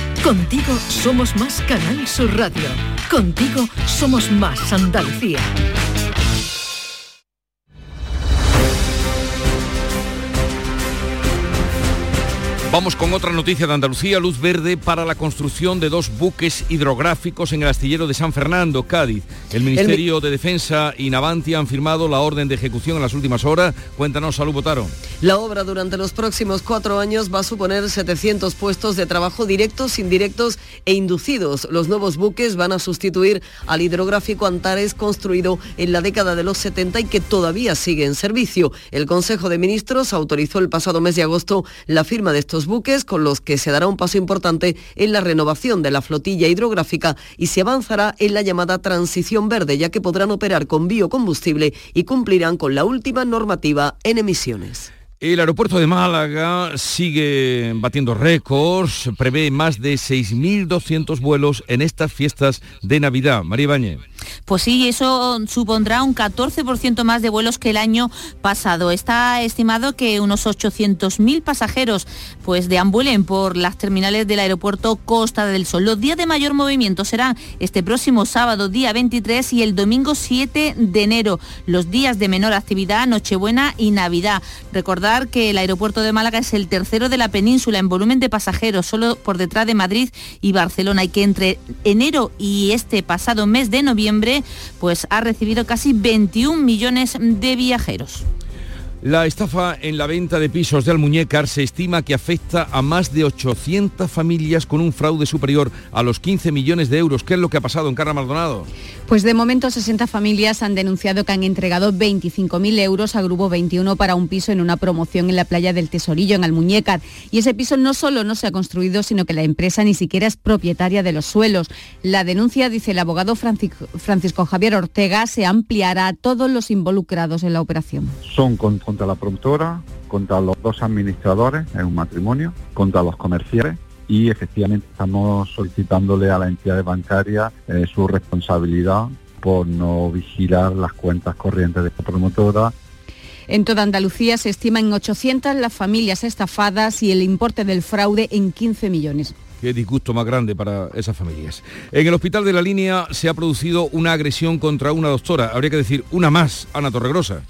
Contigo somos más Canal Sur Radio. Contigo somos más Andalucía. Vamos con otra noticia de Andalucía, luz verde para la construcción de dos buques hidrográficos en el astillero de San Fernando, Cádiz. El Ministerio de Defensa y Navanti han firmado la orden de ejecución en las últimas horas. Cuéntanos, Salud Botaro. La obra durante los próximos cuatro años va a suponer 700 puestos de trabajo directos, indirectos e inducidos. Los nuevos buques van a sustituir al hidrográfico Antares construido en la década de los 70 y que todavía sigue en servicio. El Consejo de Ministros autorizó el pasado mes de agosto la firma de estos buques con los que se dará un paso importante en la renovación de la flotilla hidrográfica y se avanzará en la llamada transición verde, ya que podrán operar con biocombustible y cumplirán con la última normativa en emisiones. El aeropuerto de Málaga sigue batiendo récords, prevé más de 6.200 vuelos en estas fiestas de Navidad. María Ibañez. Pues sí, eso supondrá un 14% más de vuelos que el año pasado. Está estimado que unos 800.000 pasajeros pues deambulen por las terminales del aeropuerto Costa del Sol. Los días de mayor movimiento serán este próximo sábado, día 23, y el domingo 7 de enero. Los días de menor actividad, Nochebuena y Navidad. Recordar que el aeropuerto de Málaga es el tercero de la península en volumen de pasajeros, solo por detrás de Madrid y Barcelona, y que entre enero y este pasado mes de noviembre, pues ha recibido casi 21 millones de viajeros. La estafa en la venta de pisos de Almuñécar se estima que afecta a más de 800 familias con un fraude superior a los 15 millones de euros. ¿Qué es lo que ha pasado en Carra Maldonado? Pues de momento 60 familias han denunciado que han entregado 25.000 euros a Grupo 21 para un piso en una promoción en la playa del Tesorillo, en Almuñécar. Y ese piso no solo no se ha construido, sino que la empresa ni siquiera es propietaria de los suelos. La denuncia, dice el abogado Francisco, Javier Ortega, se ampliará a todos los involucrados en la operación. Son con contra la productora, contra los dos administradores en un matrimonio, contra los comerciales y efectivamente estamos solicitándole a la entidad bancaria eh, su responsabilidad por no vigilar las cuentas corrientes de esta promotora en toda Andalucía se estima en 800 las familias estafadas y el importe del fraude en 15 millones. Qué disgusto más grande para esas familias. En el hospital de la línea se ha producido una agresión contra una doctora. Habría que decir una más, Ana Torregrosa.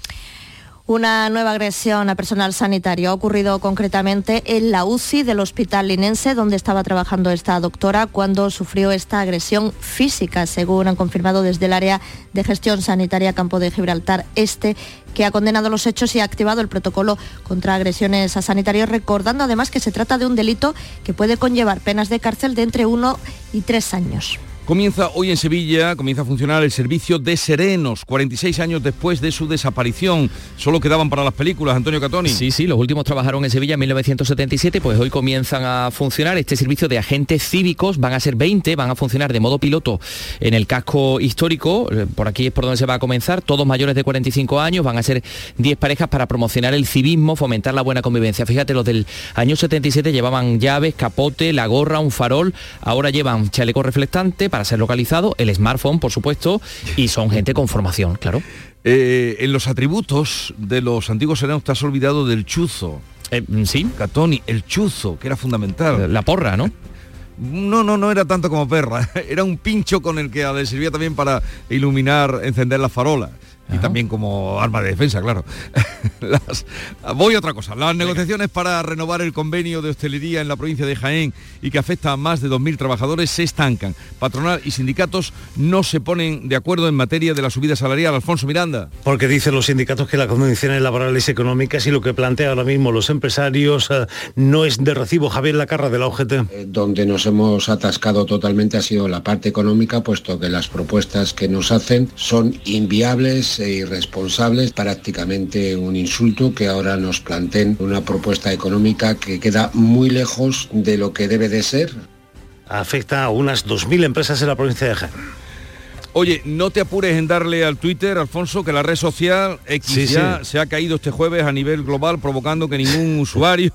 Una nueva agresión a personal sanitario ha ocurrido concretamente en la UCI del Hospital Linense, donde estaba trabajando esta doctora cuando sufrió esta agresión física, según han confirmado desde el área de gestión sanitaria Campo de Gibraltar Este, que ha condenado los hechos y ha activado el protocolo contra agresiones a sanitarios, recordando además que se trata de un delito que puede conllevar penas de cárcel de entre uno y tres años. Comienza hoy en Sevilla, comienza a funcionar el servicio de Serenos, 46 años después de su desaparición. Solo quedaban para las películas, Antonio Catoni. Sí, sí, los últimos trabajaron en Sevilla en 1977, pues hoy comienzan a funcionar este servicio de agentes cívicos, van a ser 20, van a funcionar de modo piloto en el casco histórico, eh, por aquí es por donde se va a comenzar, todos mayores de 45 años, van a ser 10 parejas para promocionar el civismo, fomentar la buena convivencia. Fíjate, los del año 77 llevaban llaves, capote, la gorra, un farol, ahora llevan chaleco reflectante, para ser localizado, el smartphone, por supuesto, y son gente con formación, claro. Eh, en los atributos de los antiguos serenos te has olvidado del chuzo. Eh, sí. Catoni, el chuzo, que era fundamental. La porra, ¿no? No, no, no era tanto como perra, era un pincho con el que le servía también para iluminar, encender las farolas y también como arma de defensa, claro. voy a otra cosa. Las negociaciones para renovar el convenio de hostelería en la provincia de Jaén y que afecta a más de 2.000 trabajadores se estancan. Patronal y sindicatos no se ponen de acuerdo en materia de la subida salarial. Alfonso Miranda. Porque dicen los sindicatos que las condiciones laborales y económicas y lo que plantea ahora mismo los empresarios eh, no es de recibo. Javier Lacarra de la OGT. Eh, donde nos hemos atascado totalmente ha sido la parte económica, puesto que las propuestas que nos hacen son inviables e irresponsables, prácticamente un insulto que ahora nos planteen una propuesta económica que queda muy lejos de lo que debe de ser. Afecta a unas 2.000 empresas en la provincia de Jaén. Oye, no te apures en darle al Twitter, Alfonso, que la red social X ya se ha caído este jueves a nivel global, provocando que ningún usuario...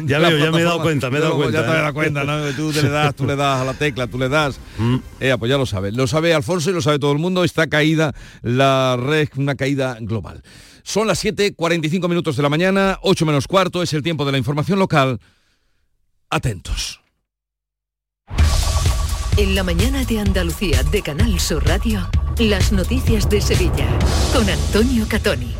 ya veo, ya me he dado cuenta, me he dado cuenta. Ya te ¿eh? das cuenta, ¿no? Tú le das, tú le das a la tecla, tú le das. Mm. Eh, pues ya lo sabes. Lo sabe Alfonso y lo sabe todo el mundo. Está caída la red, una caída global. Son las 7.45 minutos de la mañana, 8 menos cuarto, es el tiempo de la información local. Atentos. En la mañana de Andalucía de Canal Sur Radio, las noticias de Sevilla con Antonio Catoni.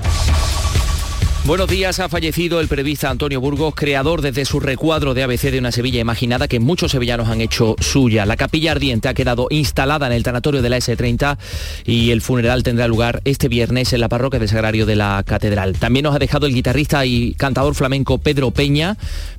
Buenos días, ha fallecido el periodista Antonio Burgos, creador desde su recuadro de ABC de una Sevilla imaginada que muchos sevillanos han hecho suya. La capilla ardiente ha quedado instalada en el tanatorio de la S30 y el funeral tendrá lugar este viernes en la parroquia del Sagrario de la Catedral. También nos ha dejado el guitarrista y cantador flamenco Pedro Peña,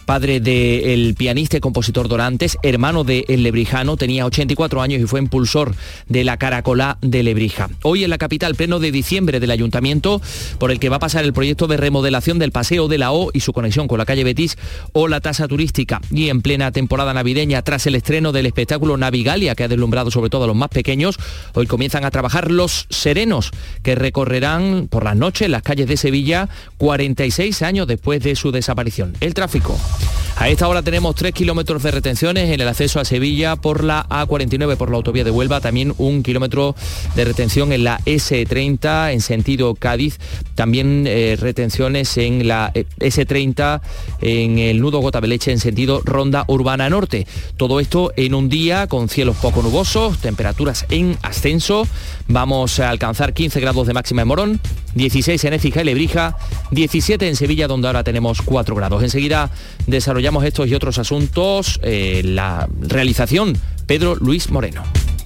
padre del pianista y compositor Dorantes, hermano de El Lebrijano, tenía 84 años y fue impulsor de la Caracolá de Lebrija. Hoy en la capital, pleno de diciembre del ayuntamiento, por el que va a pasar el proyecto de remodelación del Paseo de la O y su conexión con la calle Betis o la tasa turística. Y en plena temporada navideña, tras el estreno del espectáculo Navigalia, que ha deslumbrado sobre todo a los más pequeños, hoy comienzan a trabajar los serenos, que recorrerán por las noches las calles de Sevilla 46 años después de su desaparición. El tráfico. A esta hora tenemos 3 kilómetros de retenciones en el acceso a Sevilla por la A49 por la autovía de Huelva, también un kilómetro de retención en la S30 en sentido Cádiz, también eh, retenciones en la eh, S30 en el nudo Gotabeleche en sentido Ronda Urbana Norte. Todo esto en un día con cielos poco nubosos, temperaturas en ascenso. Vamos a alcanzar 15 grados de máxima en Morón, 16 en Écija y Lebrija, 17 en Sevilla donde ahora tenemos 4 grados. Enseguida desarrollamos estos y otros asuntos. Eh, la realización, Pedro Luis Moreno.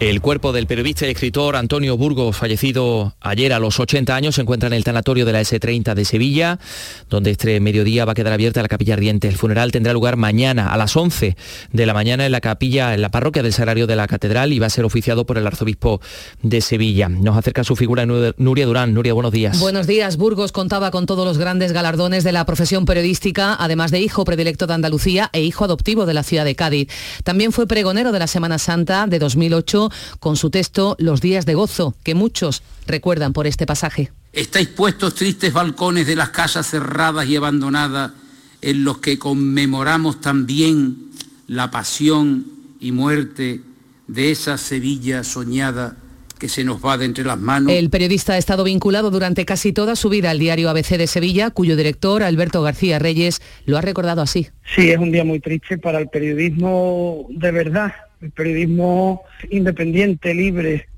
El cuerpo del periodista y escritor Antonio Burgos, fallecido ayer a los 80 años, se encuentra en el tanatorio de la S30 de Sevilla, donde este mediodía va a quedar abierta la capilla ardiente. El funeral tendrá lugar mañana a las 11 de la mañana en la capilla, en la parroquia del Sagrario de la Catedral y va a ser oficiado por el arzobispo de Sevilla. Nos acerca su figura Nuria Durán. Nuria, buenos días. Buenos días. Burgos contaba con todos los grandes galardones de la profesión periodística, además de hijo predilecto de Andalucía e hijo adoptivo de la ciudad de Cádiz. También fue pregonero de la Semana Santa de 2008 con su texto Los días de gozo, que muchos recuerdan por este pasaje. Estáis puestos tristes balcones de las casas cerradas y abandonadas en los que conmemoramos también la pasión y muerte de esa Sevilla soñada que se nos va de entre las manos. El periodista ha estado vinculado durante casi toda su vida al diario ABC de Sevilla, cuyo director, Alberto García Reyes, lo ha recordado así. Sí, es un día muy triste para el periodismo de verdad, el periodismo independiente, libre,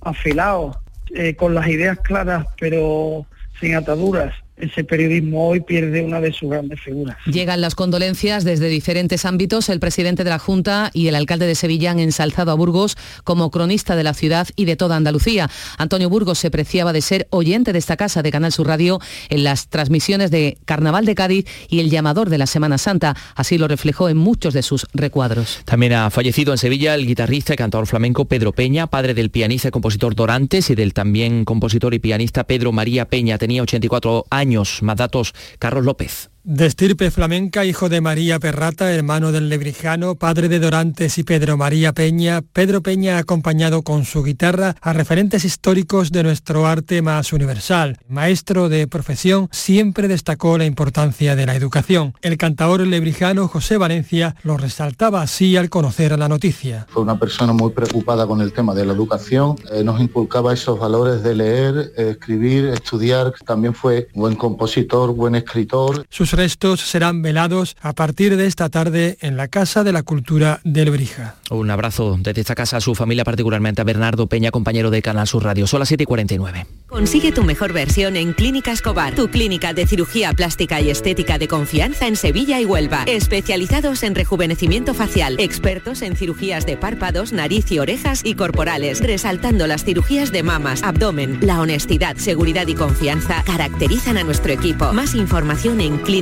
afilado, eh, con las ideas claras pero sin ataduras ese periodismo hoy pierde una de sus grandes figuras. Llegan las condolencias desde diferentes ámbitos. El presidente de la Junta y el alcalde de Sevilla han ensalzado a Burgos como cronista de la ciudad y de toda Andalucía. Antonio Burgos se preciaba de ser oyente de esta casa de Canal Sur Radio en las transmisiones de Carnaval de Cádiz y el llamador de la Semana Santa. Así lo reflejó en muchos de sus recuadros. También ha fallecido en Sevilla el guitarrista y cantador flamenco Pedro Peña, padre del pianista y compositor Dorantes y del también compositor y pianista Pedro María Peña. Tenía 84 años más datos, Carlos López. De estirpe flamenca, hijo de María Perrata, hermano del lebrijano, padre de Dorantes y Pedro María Peña, Pedro Peña ha acompañado con su guitarra a referentes históricos de nuestro arte más universal. Maestro de profesión, siempre destacó la importancia de la educación. El cantador lebrijano José Valencia lo resaltaba así al conocer la noticia. Fue una persona muy preocupada con el tema de la educación, eh, nos inculcaba esos valores de leer, escribir, estudiar, también fue buen compositor, buen escritor. Sus restos serán velados a partir de esta tarde en la Casa de la Cultura del Brija. Un abrazo desde esta casa a su familia, particularmente a Bernardo Peña, compañero de Canal Sur Radio. Son las 7 y 49. Consigue tu mejor versión en Clínica Escobar, tu clínica de cirugía plástica y estética de confianza en Sevilla y Huelva. Especializados en rejuvenecimiento facial, expertos en cirugías de párpados, nariz y orejas y corporales, resaltando las cirugías de mamas, abdomen. La honestidad, seguridad y confianza caracterizan a nuestro equipo. Más información en clínica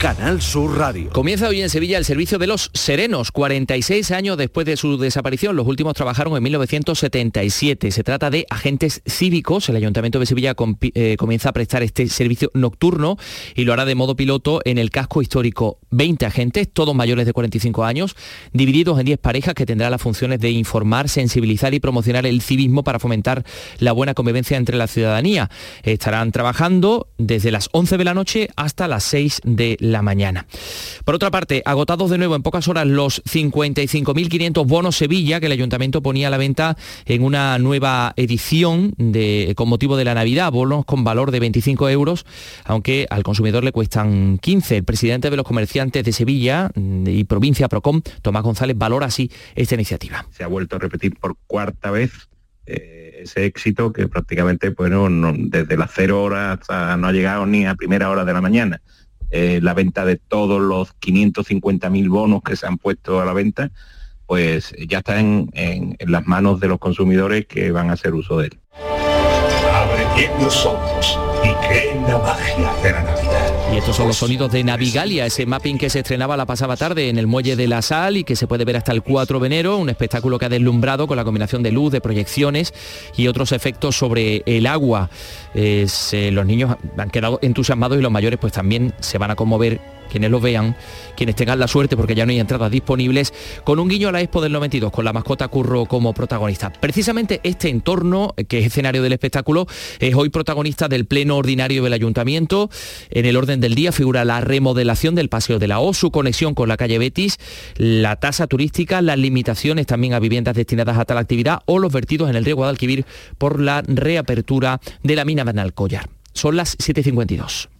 Canal Sur Radio. Comienza hoy en Sevilla el servicio de los Serenos, 46 años después de su desaparición. Los últimos trabajaron en 1977. Se trata de agentes cívicos. El Ayuntamiento de Sevilla eh, comienza a prestar este servicio nocturno y lo hará de modo piloto en el casco histórico. 20 agentes, todos mayores de 45 años, divididos en 10 parejas que tendrán las funciones de informar, sensibilizar y promocionar el civismo para fomentar la buena convivencia entre la ciudadanía. Estarán trabajando desde las 11 de la noche hasta las 6 de la la mañana. Por otra parte, agotados de nuevo en pocas horas los 55.500 bonos Sevilla que el ayuntamiento ponía a la venta en una nueva edición de, con motivo de la Navidad, bonos con valor de 25 euros, aunque al consumidor le cuestan 15. El presidente de los comerciantes de Sevilla y provincia Procom, Tomás González, valora así esta iniciativa. Se ha vuelto a repetir por cuarta vez eh, ese éxito que prácticamente bueno, desde las cero horas hasta no ha llegado ni a primera hora de la mañana. Eh, la venta de todos los 550.000 bonos que se han puesto a la venta, pues ya está en, en, las manos de los consumidores que van a hacer uso de él. Abre los ojos y cree en la magia de la Navidad. Y estos son los sonidos de Navigalia, ese mapping que se estrenaba la pasada tarde en el Muelle de la Sal y que se puede ver hasta el 4 de enero, un espectáculo que ha deslumbrado con la combinación de luz, de proyecciones y otros efectos sobre el agua. Eh, los niños han quedado entusiasmados y los mayores pues también se van a conmover quienes lo vean, quienes tengan la suerte, porque ya no hay entradas disponibles, con un guiño a la Expo del 92, con la mascota Curro como protagonista. Precisamente este entorno, que es escenario del espectáculo, es hoy protagonista del pleno ordinario del ayuntamiento. En el orden del día figura la remodelación del Paseo de la O, su conexión con la calle Betis, la tasa turística, las limitaciones también a viviendas destinadas a tal actividad o los vertidos en el río Guadalquivir por la reapertura de la mina Benalcollar. Son las 7.52.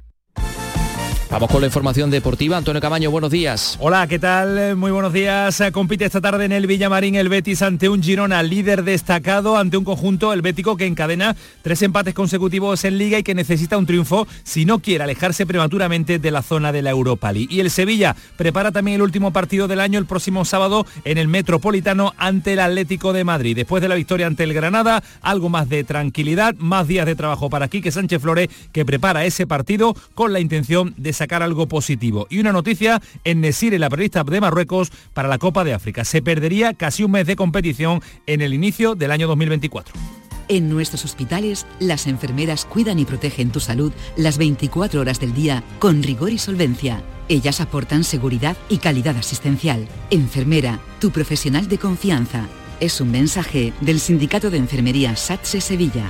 Vamos con la información deportiva. Antonio Camaño, buenos días. Hola, ¿qué tal? Muy buenos días. Compite esta tarde en el Villamarín el Betis ante un Girona líder destacado, ante un conjunto, el Bético, que encadena tres empates consecutivos en Liga y que necesita un triunfo si no quiere alejarse prematuramente de la zona de la Europa League. Y el Sevilla prepara también el último partido del año el próximo sábado en el Metropolitano ante el Atlético de Madrid. Después de la victoria ante el Granada, algo más de tranquilidad, más días de trabajo para Quique Sánchez Flores, que prepara ese partido con la intención de sacar algo positivo. Y una noticia en Nesire, la periodista de Marruecos, para la Copa de África. Se perdería casi un mes de competición en el inicio del año 2024. En nuestros hospitales, las enfermeras cuidan y protegen tu salud las 24 horas del día con rigor y solvencia. Ellas aportan seguridad y calidad asistencial. Enfermera, tu profesional de confianza. Es un mensaje del Sindicato de Enfermería SATSE Sevilla.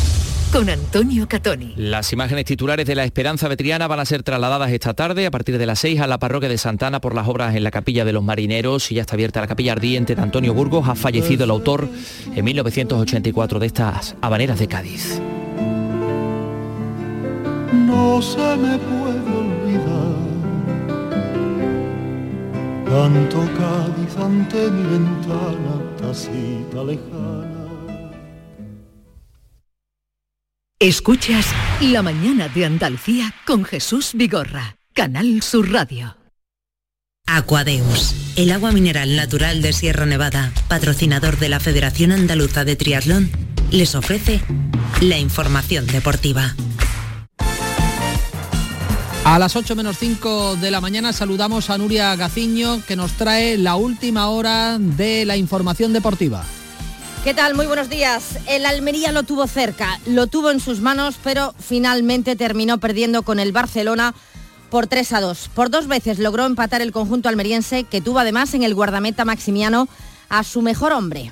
con Antonio Catoni. Las imágenes titulares de la Esperanza Vetriana van a ser trasladadas esta tarde a partir de las 6 a la parroquia de Santana por las obras en la capilla de los marineros y ya está abierta la capilla ardiente de Antonio Burgos. Ha fallecido el autor en 1984 de estas habaneras de Cádiz. No se me puede olvidar tanto Cádiz ante mi ventana, tacita lejana. Escuchas La mañana de Andalucía con Jesús Vigorra, Canal Sur Radio. Aquadeus, el agua mineral natural de Sierra Nevada, patrocinador de la Federación Andaluza de Triatlón, les ofrece la información deportiva. A las 8 menos 5 de la mañana saludamos a Nuria Gaciño que nos trae la última hora de la información deportiva. ¿Qué tal? Muy buenos días. El Almería lo tuvo cerca, lo tuvo en sus manos, pero finalmente terminó perdiendo con el Barcelona por 3 a 2. Por dos veces logró empatar el conjunto almeriense, que tuvo además en el guardameta Maximiano a su mejor hombre.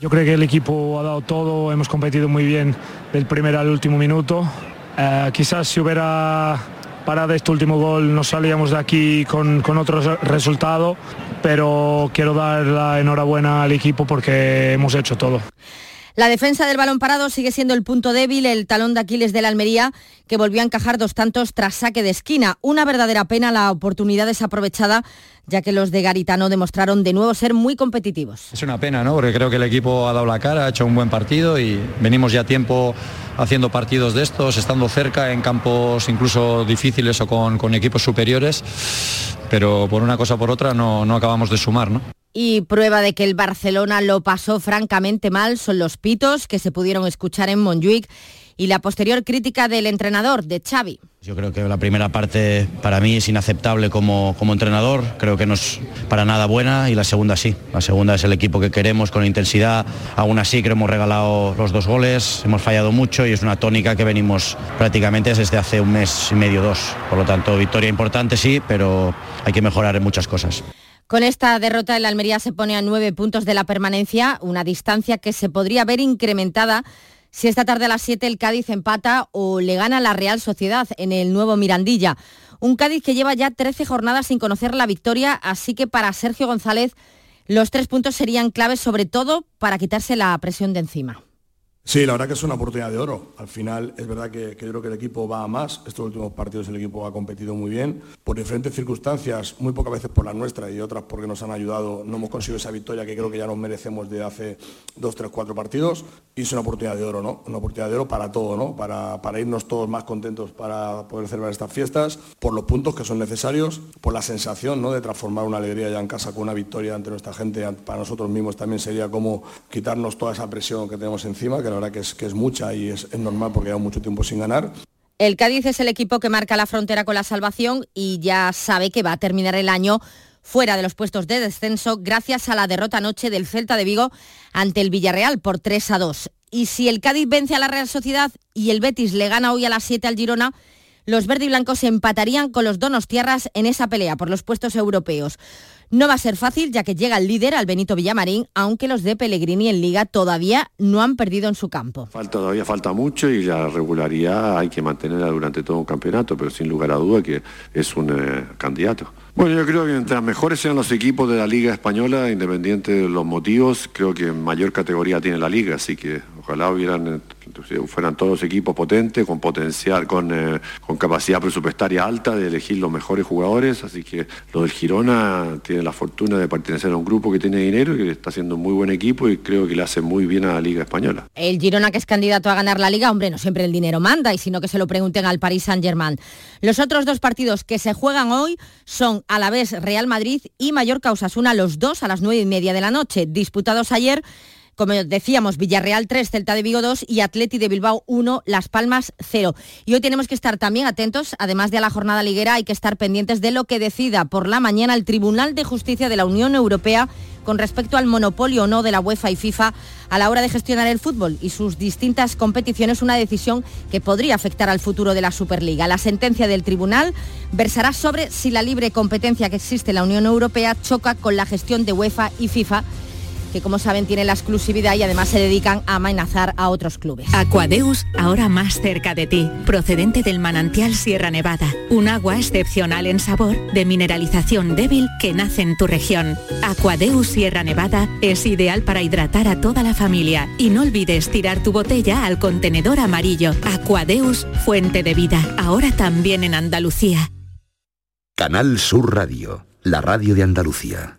Yo creo que el equipo ha dado todo, hemos competido muy bien del primer al último minuto. Eh, quizás si hubiera parado este último gol no salíamos de aquí con otro resultado, pero quiero dar la enhorabuena al equipo porque hemos hecho todo. La defensa del balón parado sigue siendo el punto débil, el talón de Aquiles de la Almería, que volvió a encajar dos tantos tras saque de esquina. Una verdadera pena la oportunidad desaprovechada, ya que los de Garitano demostraron de nuevo ser muy competitivos. Es una pena, ¿no? Porque creo que el equipo ha dado la cara, ha hecho un buen partido y venimos ya tiempo haciendo partidos de estos, estando cerca en campos incluso difíciles o con, equipos superiores, pero por una cosa o por otra no, no acabamos de sumar, ¿no? Y prueba de que el Barcelona lo pasó francamente mal son los pitos que se pudieron escuchar en Montjuic y la posterior crítica del entrenador, de Xavi. Yo creo que la primera parte para mí es inaceptable como, como entrenador, creo que no es para nada buena y la segunda sí. La segunda es el equipo que queremos con intensidad, aún así que hemos regalado los dos goles, hemos fallado mucho y es una tónica que venimos prácticamente desde hace un mes y medio, dos. Por lo tanto, victoria importante sí, pero hay que mejorar en muchas cosas. Con esta derrota, el Almería se pone a nueve puntos de la permanencia, una distancia que se podría ver incrementada si esta tarde a las 7 el Cádiz empata o le gana la Real Sociedad en el nuevo Mirandilla. Un Cádiz que lleva ya 13 jornadas sin conocer la victoria, así que para Sergio González los tres puntos serían claves sobre todo para quitarse la presión de encima. Sí, la verdad que es una oportunidad de oro. Al final es verdad que, yo creo que el equipo va a más. Estos últimos partidos el equipo ha competido muy bien. Por diferentes circunstancias, muy pocas veces por la nuestra y otras porque nos han ayudado, no hemos conseguido esa victoria que creo que ya nos merecemos de hace dos, tres, cuatro partidos. Y es una oportunidad de oro, ¿no? Una oportunidad de oro para todo, ¿no? Para, para irnos todos más contentos para poder celebrar estas fiestas, por los puntos que son necesarios, por la sensación ¿no? de transformar una alegría ya en casa con una victoria ante nuestra gente. Para nosotros mismos también sería como quitarnos toda esa presión que tenemos encima, que verdad que es, que es mucha y es, es normal porque lleva mucho tiempo sin ganar. El Cádiz es el equipo que marca la frontera con la salvación y ya sabe que va a terminar el año fuera de los puestos de descenso gracias a la derrota anoche del Celta de Vigo ante el Villarreal por 3 a 2. Y si el Cádiz vence a la Real Sociedad y el Betis le gana hoy a las 7 al Girona, los verde y blancos se empatarían con los donos tierras en esa pelea por los puestos europeos. No va a ser fácil ya que llega el líder al Benito Villamarín, aunque los de Pellegrini en liga todavía no han perdido en su campo. Falta, todavía falta mucho y la regularidad hay que mantenerla durante todo un campeonato, pero sin lugar a duda que es un eh, candidato. Bueno, yo creo que mientras mejores sean los equipos de la Liga Española, independiente de los motivos, creo que mayor categoría tiene la Liga, así que ojalá hubieran, fueran todos equipos potentes, con potencial, con, eh, con capacidad presupuestaria alta de elegir los mejores jugadores, así que lo del Girona tiene la fortuna de pertenecer a un grupo que tiene dinero y que está haciendo un muy buen equipo y creo que le hace muy bien a la Liga Española. El Girona que es candidato a ganar la Liga, hombre, no siempre el dinero manda, y sino que se lo pregunten al Paris Saint-Germain. Los otros dos partidos que se juegan hoy son a la vez Real Madrid y Mallorca Osasuna, los dos a las nueve y media de la noche, disputados ayer como decíamos, Villarreal 3, Celta de Vigo 2 y Atleti de Bilbao 1, Las Palmas 0. Y hoy tenemos que estar también atentos, además de a la jornada liguera, hay que estar pendientes de lo que decida por la mañana el Tribunal de Justicia de la Unión Europea con respecto al monopolio o no de la UEFA y FIFA a la hora de gestionar el fútbol y sus distintas competiciones, una decisión que podría afectar al futuro de la Superliga. La sentencia del tribunal versará sobre si la libre competencia que existe en la Unión Europea choca con la gestión de UEFA y FIFA que como saben tienen la exclusividad y además se dedican a amenazar a otros clubes. Aquadeus, ahora más cerca de ti, procedente del manantial Sierra Nevada, un agua excepcional en sabor, de mineralización débil que nace en tu región. Aquadeus Sierra Nevada es ideal para hidratar a toda la familia y no olvides tirar tu botella al contenedor amarillo. Aquadeus, fuente de vida, ahora también en Andalucía. Canal Sur Radio, la radio de Andalucía.